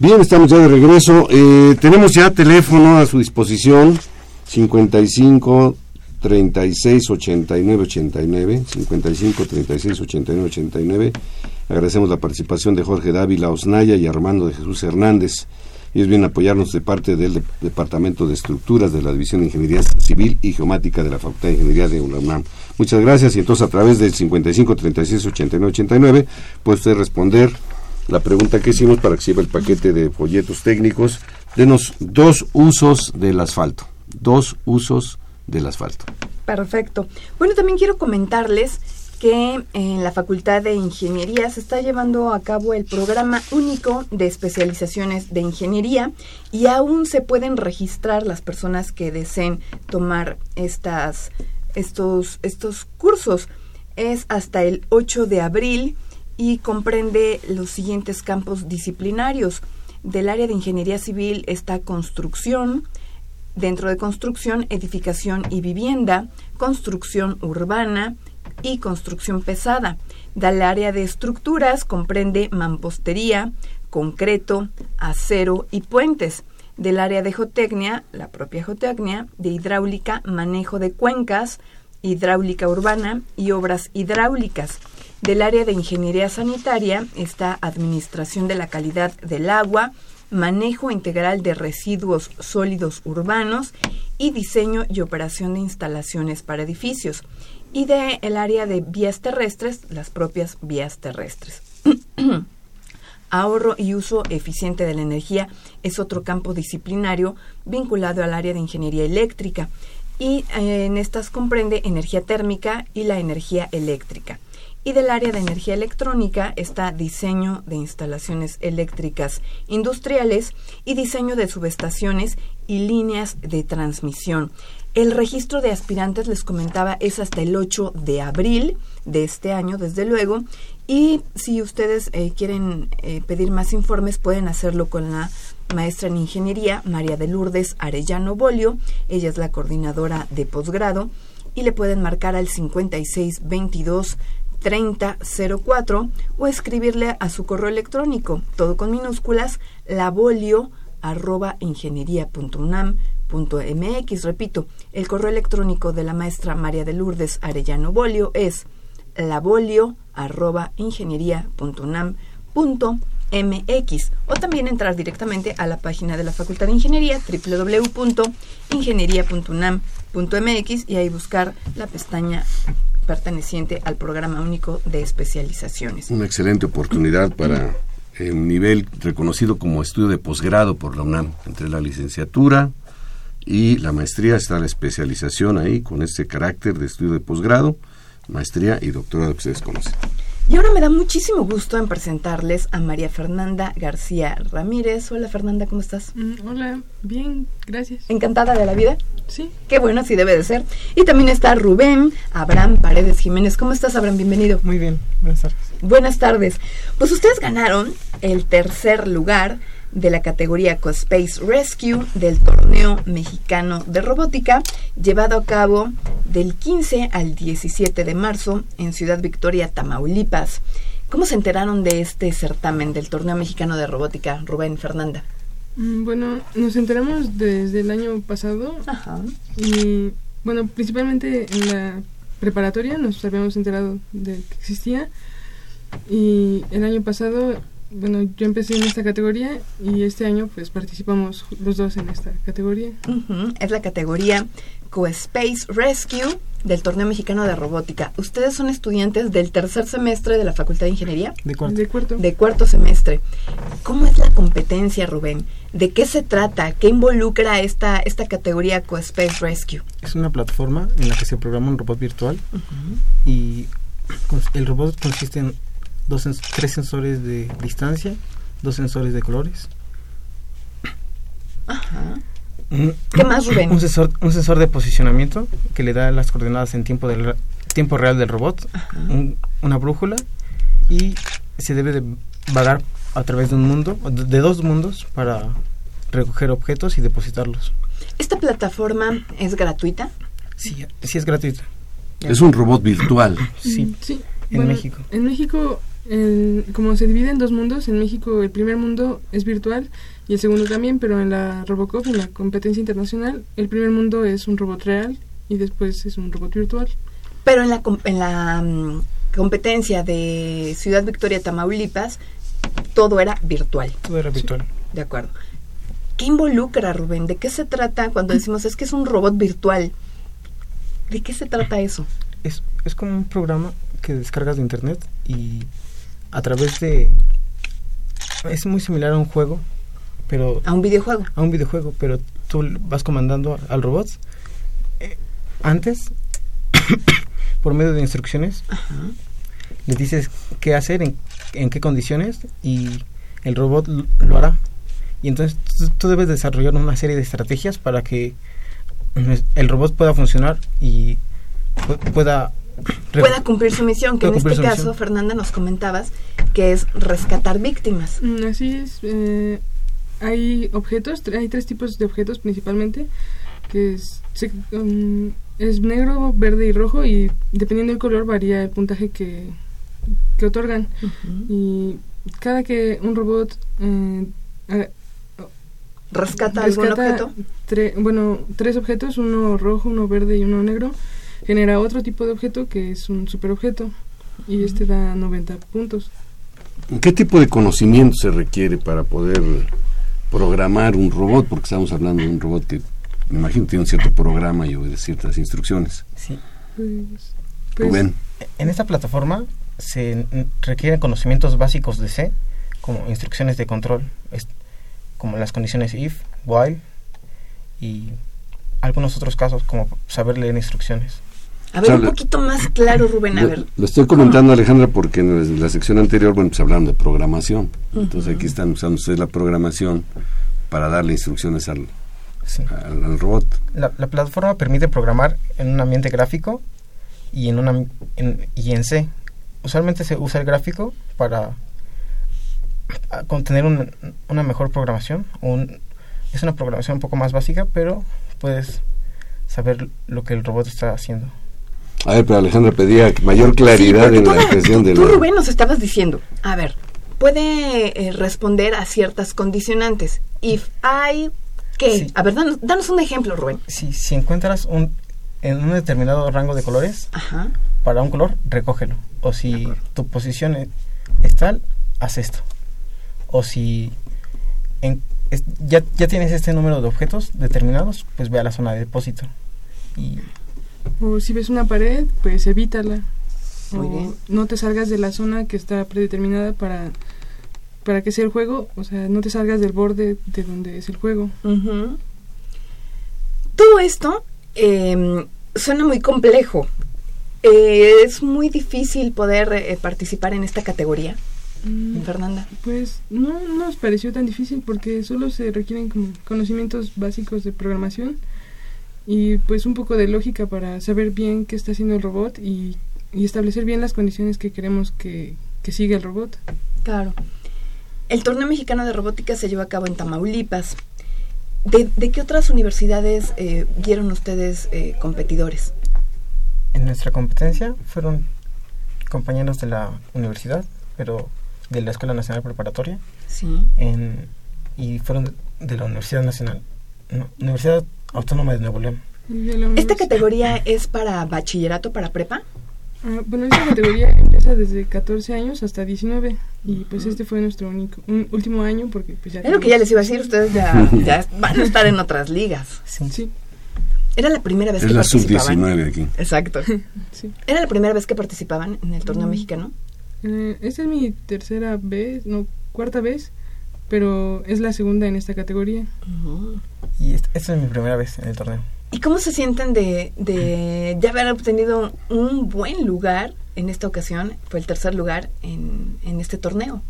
Bien, estamos ya de regreso. Eh, tenemos ya teléfono a su disposición 55 36 89 89 55 36 89 89. Agradecemos la participación de Jorge Dávila Osnaya y Armando de Jesús Hernández. Ellos vienen a apoyarnos de parte del de- Departamento de Estructuras de la División de Ingeniería Civil y Geomática de la Facultad de Ingeniería de UNAM. Muchas gracias y entonces a través del 55 36 89 89 puede usted responder la pregunta que hicimos para que sirva el paquete de folletos técnicos. Denos dos usos del asfalto. Dos usos del asfalto. Perfecto. Bueno, también quiero comentarles que en la Facultad de Ingeniería se está llevando a cabo el programa único de especializaciones de ingeniería y aún se pueden registrar las personas que deseen tomar estas, estos, estos cursos. Es hasta el 8 de abril y comprende los siguientes campos disciplinarios. Del área de ingeniería civil está construcción, Dentro de construcción, edificación y vivienda, construcción urbana y construcción pesada. Del área de estructuras comprende mampostería, concreto, acero y puentes. Del área de geotecnia, la propia geotecnia, de hidráulica, manejo de cuencas, hidráulica urbana y obras hidráulicas. Del área de ingeniería sanitaria está administración de la calidad del agua, manejo integral de residuos sólidos urbanos y diseño y operación de instalaciones para edificios. Y de el área de vías terrestres, las propias vías terrestres. <clears throat> Ahorro y uso eficiente de la energía es otro campo disciplinario vinculado al área de ingeniería eléctrica y eh, en estas comprende energía térmica y la energía eléctrica. Y del área de energía electrónica está diseño de instalaciones eléctricas industriales y diseño de subestaciones y líneas de transmisión. El registro de aspirantes, les comentaba, es hasta el 8 de abril de este año, desde luego. Y si ustedes eh, quieren eh, pedir más informes, pueden hacerlo con la maestra en ingeniería, María de Lourdes Arellano Bolio. Ella es la coordinadora de posgrado. Y le pueden marcar al 5622 3004 o escribirle a su correo electrónico, todo con minúsculas, labolio arroba ingeniería.unam.mx. Repito, el correo electrónico de la maestra María de Lourdes Arellano Bolio es labolio arroba ingeniería.unam.mx o también entrar directamente a la página de la Facultad de Ingeniería www.ingeniería.unam.mx y ahí buscar la pestaña perteneciente al programa único de especializaciones. Una excelente oportunidad para un nivel reconocido como estudio de posgrado por la UNAM, entre la licenciatura y la maestría está la especialización ahí con este carácter de estudio de posgrado, maestría y doctorado que ustedes conocen. Y ahora me da muchísimo gusto en presentarles a María Fernanda García Ramírez. Hola Fernanda, ¿cómo estás? Mm, hola, bien, gracias. ¿Encantada de la vida? Sí. Qué bueno, así debe de ser. Y también está Rubén Abraham Paredes Jiménez. ¿Cómo estás, Abraham? Bienvenido. Muy bien, buenas tardes. Buenas tardes. Pues ustedes ganaron el tercer lugar de la categoría Co-Space Rescue del torneo mexicano de robótica llevado a cabo del 15 al 17 de marzo en Ciudad Victoria, Tamaulipas. ¿Cómo se enteraron de este certamen del torneo mexicano de robótica, Rubén Fernanda? Mm, bueno, nos enteramos desde el año pasado. Ajá. Y bueno, principalmente en la preparatoria nos habíamos enterado de que existía. Y el año pasado bueno, yo empecé en esta categoría y este año pues participamos los dos en esta categoría. Es la categoría Co-Space Rescue del Torneo Mexicano de Robótica. Ustedes son estudiantes del tercer semestre de la Facultad de Ingeniería, De cuarto. De cuarto. de cuarto semestre. ¿Cómo es la competencia, Rubén? ¿De qué se trata? ¿Qué involucra esta, esta categoría Co-Space Rescue? Es una plataforma en la que se programa un robot virtual y el robot consiste en dos sens- tres sensores de distancia, dos sensores de colores. Ajá. ¿Qué más, Rubén? Un sensor, un sensor de posicionamiento que le da las coordenadas en tiempo, del, tiempo real del robot, un- una brújula y se debe de vagar a través de un mundo, de dos mundos para recoger objetos y depositarlos. ¿Esta plataforma es gratuita? Sí, sí es gratuito. Es un robot virtual. Sí. Mm, sí. En México. En México, el- como se divide en dos mundos, en México el primer mundo es virtual y el segundo también, pero en la Robocop, en la competencia internacional, el primer mundo es un robot real y después es un robot virtual. Pero en la, com- en la mm, competencia de Ciudad Victoria, Tamaulipas, todo era virtual. Todo era virtual. De acuerdo. ¿Qué involucra, Rubén? ¿De qué se trata cuando decimos es que es un robot virtual? ¿De qué se trata eso? Es, es como un programa que descargas de internet y a través de... Es muy similar a un juego, pero... A un videojuego. A un videojuego, pero tú vas comandando al robot. Eh, antes, <coughs> por medio de instrucciones, le dices qué hacer, en, en qué condiciones y el robot lo hará. Y entonces tú- tú debes desarrollar una serie de estrategias para que mm, el robot pueda funcionar y pu- pueda Pueda cumplir su misión, que en este caso, misión. Fernanda, nos comentabas que es rescatar víctimas. Mm, Así es. eh, hay objetos, hay tres tipos de objetos principalmente, que es, se- mm, es negro, verde y rojo y dependiendo del color varía el puntaje que, que otorgan. Y cada que un robot eh, Rescata algún objeto. tre- bueno, tres objetos, uno rojo, uno verde y uno negro, genera otro tipo de objeto que es un superobjeto y este da 90 puntos. ¿Qué tipo de conocimiento se requiere para poder programar un robot? Porque estamos hablando de un robot que me imagino tiene un cierto programa y obedece ciertas instrucciones. Sí. Pues, pues, Rubén, En esta plataforma se requieren conocimientos básicos de C, como instrucciones de control, como las condiciones if, while y algunos otros casos como saber leer instrucciones. A ver, O sea, un poquito más claro, Rubén, a lo, ver. lo estoy comentando Alejandra porque en la sección anterior, bueno, pues hablaron de programación. Entonces aquí están usando ustedes la programación para darle instrucciones al, Sí. al, al robot. La, la plataforma permite programar en un ambiente gráfico y en, una, en- y en C. Usualmente se usa el gráfico para contener un- una mejor programación. Un, es una programación un poco más básica, pero puedes saber lo que el robot está haciendo. A ver, pero Alejandra pedía mayor Sí, claridad en la expresión de tú, la... Rubén, nos estabas diciendo, a ver, puede eh, responder a ciertas condicionantes. If I, ¿qué? Sí. A ver, danos, danos un ejemplo, Rubén. Si, si encuentras un, en un determinado rango de colores, Ajá. para un color, recógelo. O si tu posición e- es tal, haz esto. O si en- es- ya, ya tienes este número de objetos determinados, pues ve a la zona de depósito. Y O si ves una pared, pues evítala. Muy o bien. no te salgas de la zona que está predeterminada para, para que sea el juego. O sea, no te salgas del borde de donde es el juego. Ujú. Todo esto eh, suena muy complejo. Eh, es muy difícil poder eh, participar en esta categoría. Mm, Fernanda. Pues no nos pareció tan difícil porque solo se requieren como conocimientos básicos de programación y pues un poco de lógica para saber bien qué está haciendo el robot y, y establecer bien las condiciones que queremos que, que siga el robot. Claro. El torneo mexicano de robótica se llevó a cabo en Tamaulipas. ¿De, de qué otras universidades eh, vieron ustedes eh, competidores? En nuestra competencia fueron compañeros de la universidad, pero de la Escuela Nacional Preparatoria, Sí. en, y fueron de la Universidad Nacional, no, Universidad Autónoma de Nuevo León. ¿Esta categoría es para bachillerato, para prepa? Ah, bueno, esta categoría empieza desde 14 años hasta 19 y pues este fue nuestro único, un último año porque pues ya... Es lo que ya les iba a decir, ustedes ya, <laughs> ya van a estar en otras ligas. Sí. Sí, Era la primera vez Es que la participaban. sub-19 aquí. Exacto. <laughs> sí. Era la primera vez que participaban en el torneo Mm. mexicano. Eh, esta es mi tercera vez, no, cuarta vez, pero es la segunda en esta categoría. Y esta, esta es mi primera vez en el torneo. ¿Y cómo se sienten de, de ya haber obtenido un buen lugar en esta ocasión? Fue el tercer lugar en, en este torneo.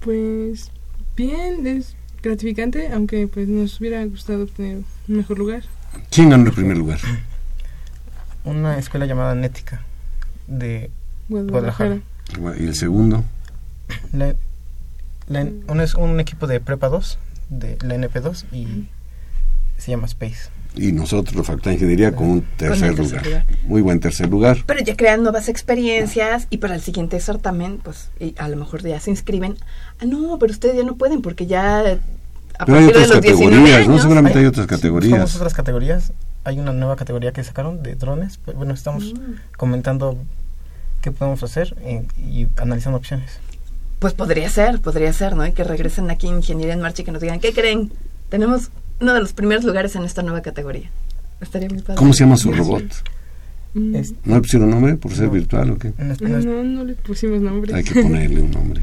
Pues bien, es gratificante, aunque pues nos hubiera gustado obtener un mejor lugar. ¿Quién ganó el primer lugar? Una escuela llamada Nética de Guadalajara. Guadalajara. ¿Y el segundo? La, la- uno es un equipo de Prepa 2, de la NP2, y se llama Space. Y nosotros, la Facultad de Ingeniería, con un tercer, lugar. lugar. Muy buen tercer lugar. Pero ya crean nuevas experiencias y para el siguiente certamen, pues y a lo mejor ya se inscriben. Ah, no, pero ustedes ya no pueden porque ya a Pero hay partir de otras los 19 categorías, Seguramente hay otras categorías. Hay una nueva categoría que sacaron de drones. Pues, Bueno, estamos Mm. comentando qué podemos hacer eh, y analizando opciones. Pues podría ser, podría ser, ¿no? Y que regresen aquí en Ingeniería en Marcha y que nos digan, ¿qué creen? Tenemos uno de los primeros lugares en esta nueva categoría. Estaría muy padre. ¿Cómo se llama su robot? Mm, ¿No le pusieron nombre por ser No. virtual o qué? No, no, le pusimos nombre. Hay que ponerle un nombre.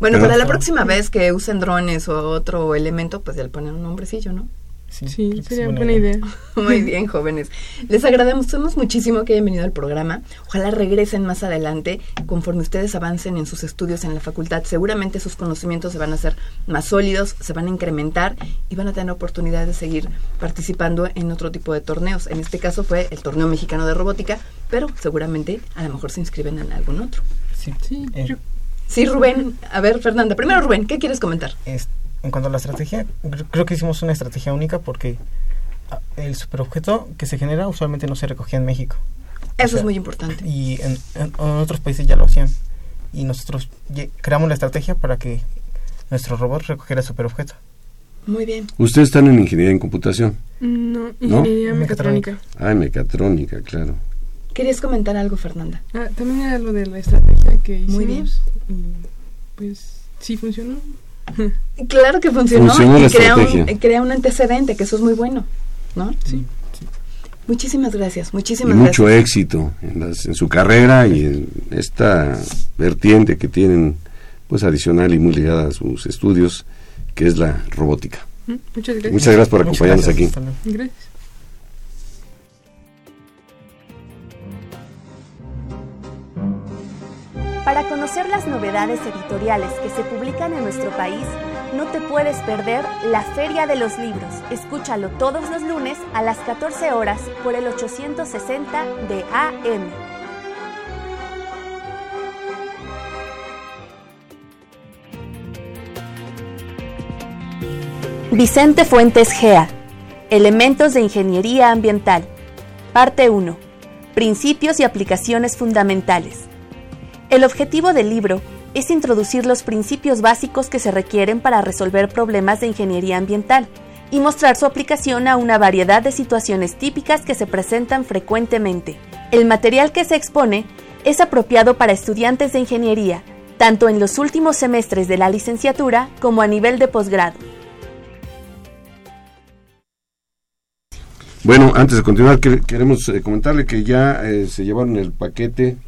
Bueno, Pero- para la próxima vez que usen drones o otro elemento, pues ya le ponen un nombrecillo, ¿no? Sí, Sí, sería es buena idea. Muy bien, jóvenes. Les agradecemos muchísimo que hayan venido al programa. Ojalá regresen más adelante. Conforme ustedes avancen en sus estudios en la facultad, seguramente sus conocimientos se van a hacer más sólidos, se van a incrementar y van a tener oportunidad de seguir participando en otro tipo de torneos. En este caso fue el Torneo Mexicano de Robótica, pero seguramente a lo mejor se inscriben en algún otro. Sí, Sí, eh, Sí, Rubén. A ver, Fernanda. Primero, Rubén, ¿qué quieres comentar? es- en cuanto a la estrategia, cre- creo que hicimos una estrategia única porque ah, el superobjeto que se genera usualmente no se recogía en México. Eso sea, es muy importante. Y en, en- en otros países ya lo hacían. Y nosotros creamos la estrategia para que nuestro robot recogiera el superobjeto. Muy bien. Ustedes están en Ingeniería en Computación. no, ingeniería Mecatrónica. mecatrónica. Ah, mecatrónica, claro. ¿Querías comentar algo, Fernanda? Ah, también era lo de la estrategia que hicimos. Muy bien. y, pues sí funcionó. Claro que funcionó, Funcionó y crea un, crea un antecedente, que eso es muy bueno, ¿no? Sí. Muchísimas gracias, Y muchísimas mucho gracias. éxito en, las- en su carrera y en esta vertiente que tienen, pues adicional y muy ligada a sus estudios, que es la robótica. Mm, Muchas gracias. Muchas gracias por acompañarnos gracias. aquí. Gracias. Conocer las novedades editoriales que se publican en nuestro país, no te puedes perder la Feria de los Libros. Escúchalo todos los lunes a las 14 horas por el 860 de AM. Vicente Fuentes Gea. Elementos de Ingeniería Ambiental. Parte 1. Principios y aplicaciones fundamentales. El objetivo del libro es introducir los principios básicos que se requieren para resolver problemas de ingeniería ambiental y mostrar su aplicación a una variedad de situaciones típicas que se presentan frecuentemente. El material que se expone es apropiado para estudiantes de ingeniería, tanto en los últimos semestres de la licenciatura como a nivel de posgrado. Bueno, antes de continuar, que- queremos eh, comentarle que ya eh, se llevaron el paquete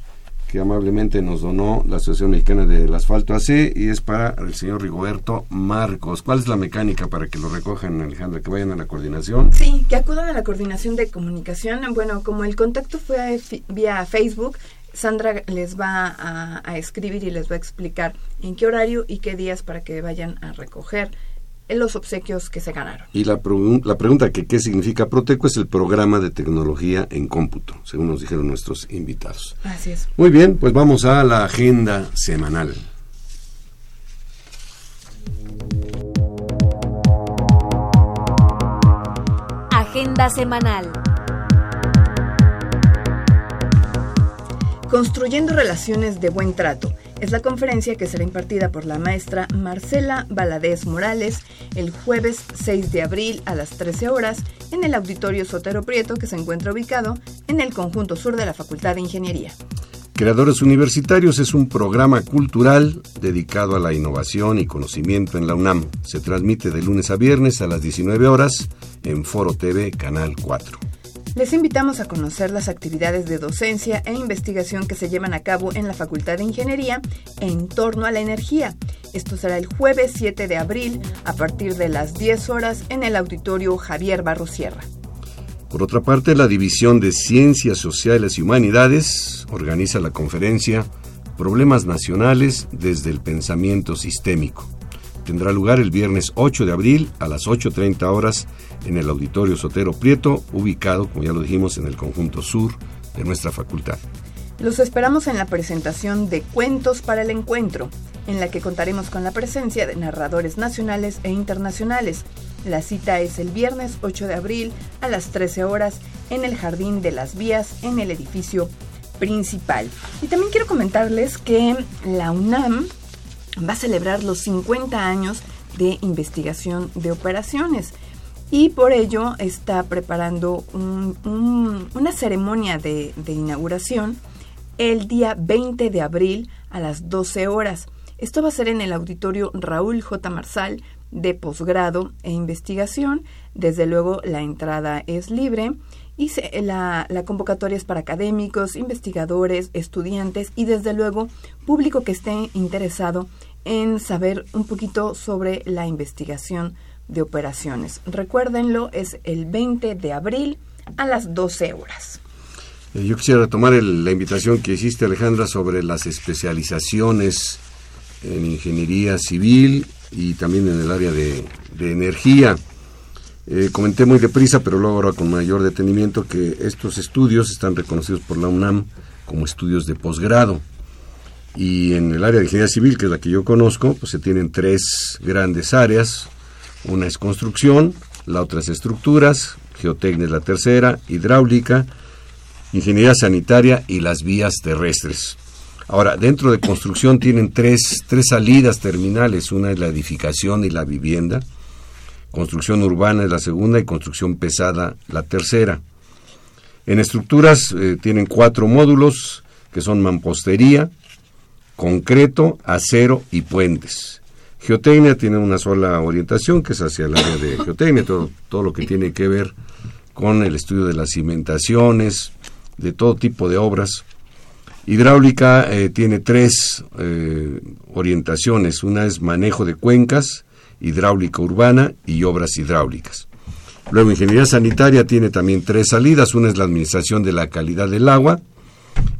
que amablemente nos donó la Asociación Mexicana del Asfalto AC y es para el señor Rigoberto Marcos. ¿Cuál es la mecánica para que lo recojan, Alejandra? Que vayan a la coordinación. Sí, que acudan a la coordinación de comunicación. Bueno, como el contacto fue vía Facebook, Sandra les va a, a escribir y les va a explicar en qué horario y qué días para que vayan a recoger los obsequios que se ganaron. Y la, pregun- la pregunta que qué significa Proteco es el programa de tecnología en cómputo, según nos dijeron nuestros invitados. Así es. Muy bien, pues vamos a la agenda semanal. Agenda semanal. Construyendo relaciones de buen trato. Es la conferencia que será impartida por la maestra Marcela Valadez Morales el jueves 6 de abril a las 13 horas en el Auditorio Sotero Prieto que se encuentra ubicado en el conjunto sur de la Facultad de Ingeniería. Creadores Universitarios es un programa cultural dedicado a la innovación y conocimiento en la UNAM. Se transmite de lunes a viernes a las 19 horas en Foro TV Canal 4. Les invitamos a conocer las actividades de docencia e investigación que se llevan a cabo en la Facultad de Ingeniería en torno a la energía. Esto será el jueves 7 de abril a partir de las 10 horas en el auditorio Javier Barro Sierra. Por otra parte, la División de Ciencias Sociales y Humanidades organiza la conferencia Problemas Nacionales desde el Pensamiento Sistémico. Tendrá lugar el viernes 8 de abril a las 8.30 horas en el Auditorio Sotero Prieto, ubicado, como ya lo dijimos, en el conjunto sur de nuestra facultad. Los esperamos en la presentación de Cuentos para el Encuentro, en la que contaremos con la presencia de narradores nacionales e internacionales. La cita es el viernes 8 de abril a las 13 horas en el Jardín de las Vías en el edificio principal. Y también quiero comentarles que la UNAM va a celebrar los 50 años de investigación de operaciones y por ello está preparando un- un- una ceremonia de, inauguración el día 20 de abril a las 12 horas. Esto va a ser en el auditorio Raúl J. Marsal de posgrado e investigación. Desde luego la entrada es libre y la convocatoria es para académicos, investigadores, estudiantes y desde luego público que esté interesado en saber un poquito sobre la investigación de operaciones. Recuérdenlo, es el 20 de abril a las 12 horas. Eh, Yo quisiera retomar el- la invitación que hiciste, Alejandra, sobre las especializaciones en ingeniería civil y también en el área de, de energía. Eh, comenté muy deprisa, pero luego ahora con mayor detenimiento, que estos estudios están reconocidos por la UNAM como estudios de posgrado. Y en el área de ingeniería civil, que es la que yo conozco, pues se tienen tres grandes áreas. Una es construcción, la otra es estructuras, geotecnia es la tercera, hidráulica, ingeniería sanitaria y las vías terrestres. Ahora, dentro de construcción tienen tres, tres salidas terminales. Una es la edificación y la vivienda. Construcción urbana es la segunda y construcción pesada la tercera. En estructuras eh, tienen cuatro módulos que son mampostería, concreto, acero y puentes. Geotecnia tiene una sola orientación que es hacia el área de geotecnia, todo, todo lo que tiene que ver con el estudio de las cimentaciones, de todo tipo de obras. Hidráulica eh, tiene tres eh, orientaciones. Una es manejo de cuencas, hidráulica urbana y obras hidráulicas. Luego, ingeniería sanitaria tiene también tres salidas. Una es la administración de la calidad del agua,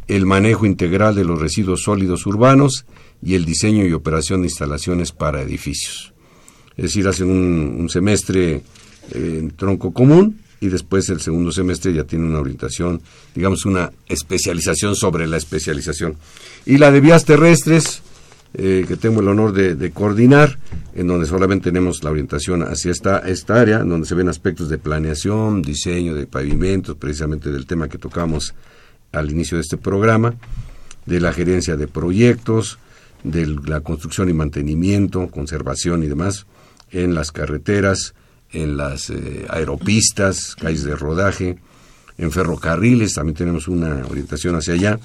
el manejo integral de los residuos sólidos urbanos y el diseño y operación de instalaciones para edificios. Es decir, hacen un, semestre eh, en tronco común y después el segundo semestre ya tiene una orientación, digamos, una especialización sobre la especialización. Y la de vías terrestres, eh, que tengo el honor de, coordinar, en donde solamente tenemos la orientación hacia esta, esta área, donde se ven aspectos de planeación, diseño de pavimentos, precisamente del tema que tocamos al inicio de este programa, de la gerencia de proyectos, de la construcción y mantenimiento, conservación y demás, en las carreteras, en las eh, aeropistas, calles de rodaje, en ferrocarriles, también tenemos una orientación hacia allá,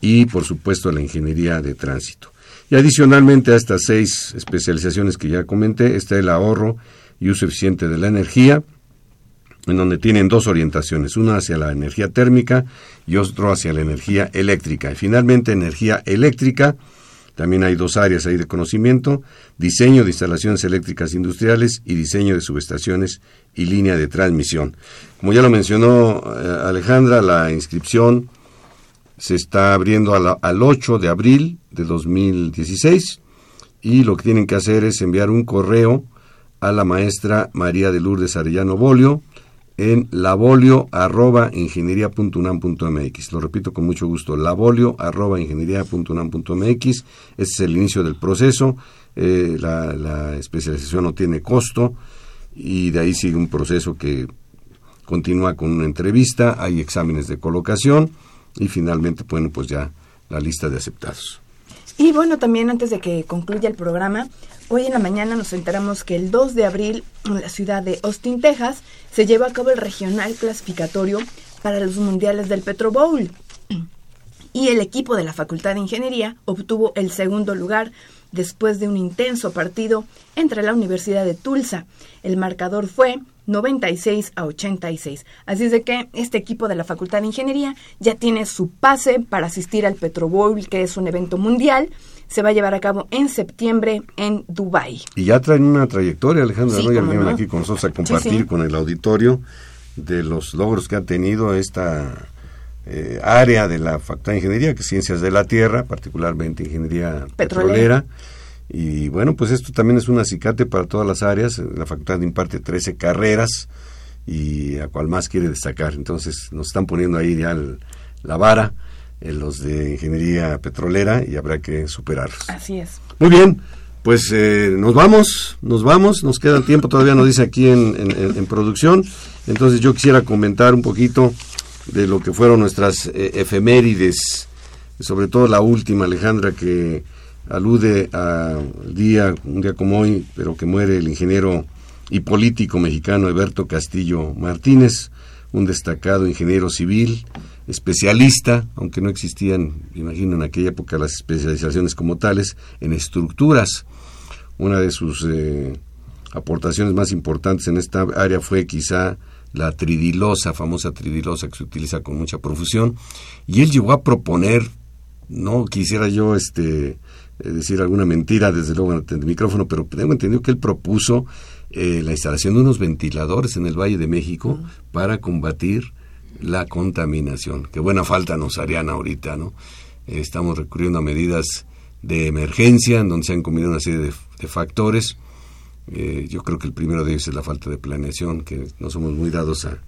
y por supuesto la ingeniería de tránsito. Y adicionalmente a estas seis especializaciones que ya comenté, está el ahorro y uso eficiente de la energía, en donde tienen dos orientaciones, una hacia la energía térmica y otro hacia la energía eléctrica. Y finalmente, energía eléctrica, también hay dos áreas ahí de conocimiento, diseño de instalaciones eléctricas industriales y diseño de subestaciones y línea de transmisión. Como ya lo mencionó eh, Alejandra, la inscripción se está abriendo al 8 de abril de 2016 y lo que tienen que hacer es enviar un correo a la maestra María de Lourdes Arellano Bolio en labolio.ingeniería.unam.mx. Lo repito con mucho gusto, labolio.ingeniería.unam.mx. Este es el inicio del proceso. Eh, la, la, especialización no tiene costo y de ahí sigue un proceso que continúa con una entrevista, hay exámenes de colocación y finalmente, bueno, pues ya la lista de aceptados. Y bueno, también antes de que concluya el programa, hoy en la mañana nos enteramos que el 2 de abril en la ciudad de Austin, Texas, se lleva a cabo el regional clasificatorio para los mundiales del Petro Bowl. Y el equipo de la Facultad de Ingeniería obtuvo el segundo lugar después de un intenso partido entre la Universidad de Tulsa. El marcador fue 96 a 86. Así es de que este equipo de la Facultad de Ingeniería ya tiene su pase para asistir al Petro Bowl, que es un evento mundial. Se va a llevar a cabo en septiembre en Dubai. Y ya traen una trayectoria, Alejandra, ¿no? Ya vinieron aquí con nosotros a compartir con el auditorio de los logros que ha tenido esta eh, área de la Facultad de Ingeniería, que es Ciencias de la Tierra, particularmente Ingeniería Petrolera y bueno, pues esto también es un acicate para todas las áreas. La facultad imparte 13 carreras y a cual más quiere destacar. Entonces nos están poniendo ahí ya la vara en los de ingeniería petrolera y habrá que superarlos. Así es. Muy bien, pues eh, nos vamos, nos vamos, nos queda tiempo, todavía nos dice aquí en, en, producción. Entonces yo quisiera comentar un poquito de lo que fueron nuestras eh, efemérides, sobre todo la última, Alejandra, que alude al día, un día como hoy, pero que muere el ingeniero y político mexicano Eberto Castillo Martínez, un destacado ingeniero civil, especialista, aunque no existían, imagino, en aquella época las especializaciones como tales, en estructuras. Una de sus eh, aportaciones más importantes en esta área fue quizá la tridilosa, famosa tridilosa que se utiliza con mucha profusión, y él llegó a proponer, no quisiera yo este decir alguna mentira desde luego en el micrófono, pero tengo entendido que él propuso eh, la instalación de unos ventiladores en el Valle de México para combatir la contaminación. Qué buena falta nos harían ahorita, ¿no? Eh, estamos recurriendo a medidas de emergencia en donde se han combinado una serie de, factores. yo creo que el primero de ellos es la falta de planeación, que no somos muy dados a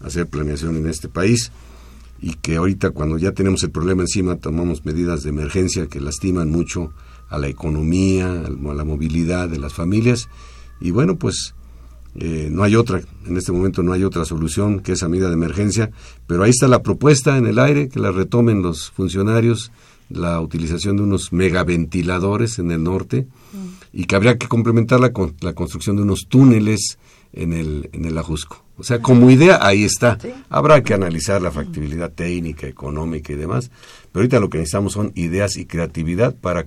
hacer planeación en este país y que ahorita cuando ya tenemos el problema encima tomamos medidas de emergencia que lastiman mucho a la economía, a la movilidad de las familias. Y bueno pues eh, no hay otra, en este momento no hay otra solución que esa medida de emergencia, pero ahí está la propuesta en el aire, que la retomen los funcionarios, la utilización de unos megaventiladores en el norte y que habría que complementarla con la construcción de unos túneles en el, en el Ajusco. O sea, como idea ahí está. Habrá que analizar la factibilidad técnica, económica y demás, pero ahorita lo que necesitamos son ideas y creatividad para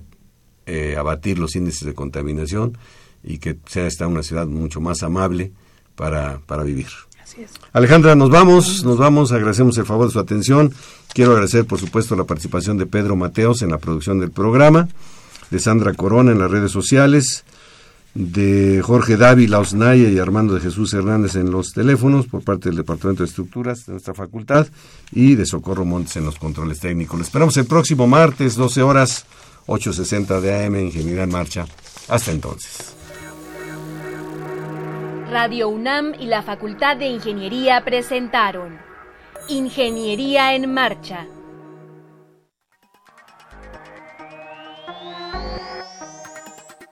eh, abatir los índices de contaminación y que sea esta una ciudad mucho más amable para, para vivir. Así es. Alejandra, nos vamos, nos vamos, agradecemos el favor de su atención. Quiero agradecer, por supuesto, la participación de Pedro Mateos en la producción del programa, de Sandra Corona en las redes sociales, de Jorge Dávila Osnaya y Armando de Jesús Hernández en los teléfonos por parte del Departamento de Estructuras de nuestra facultad y de Socorro Montes en los controles técnicos. Lo esperamos el próximo martes, 12 horas, 8.60 de AM, Ingeniería en Marcha. Hasta entonces. Radio UNAM y la Facultad de Ingeniería presentaron Ingeniería en Marcha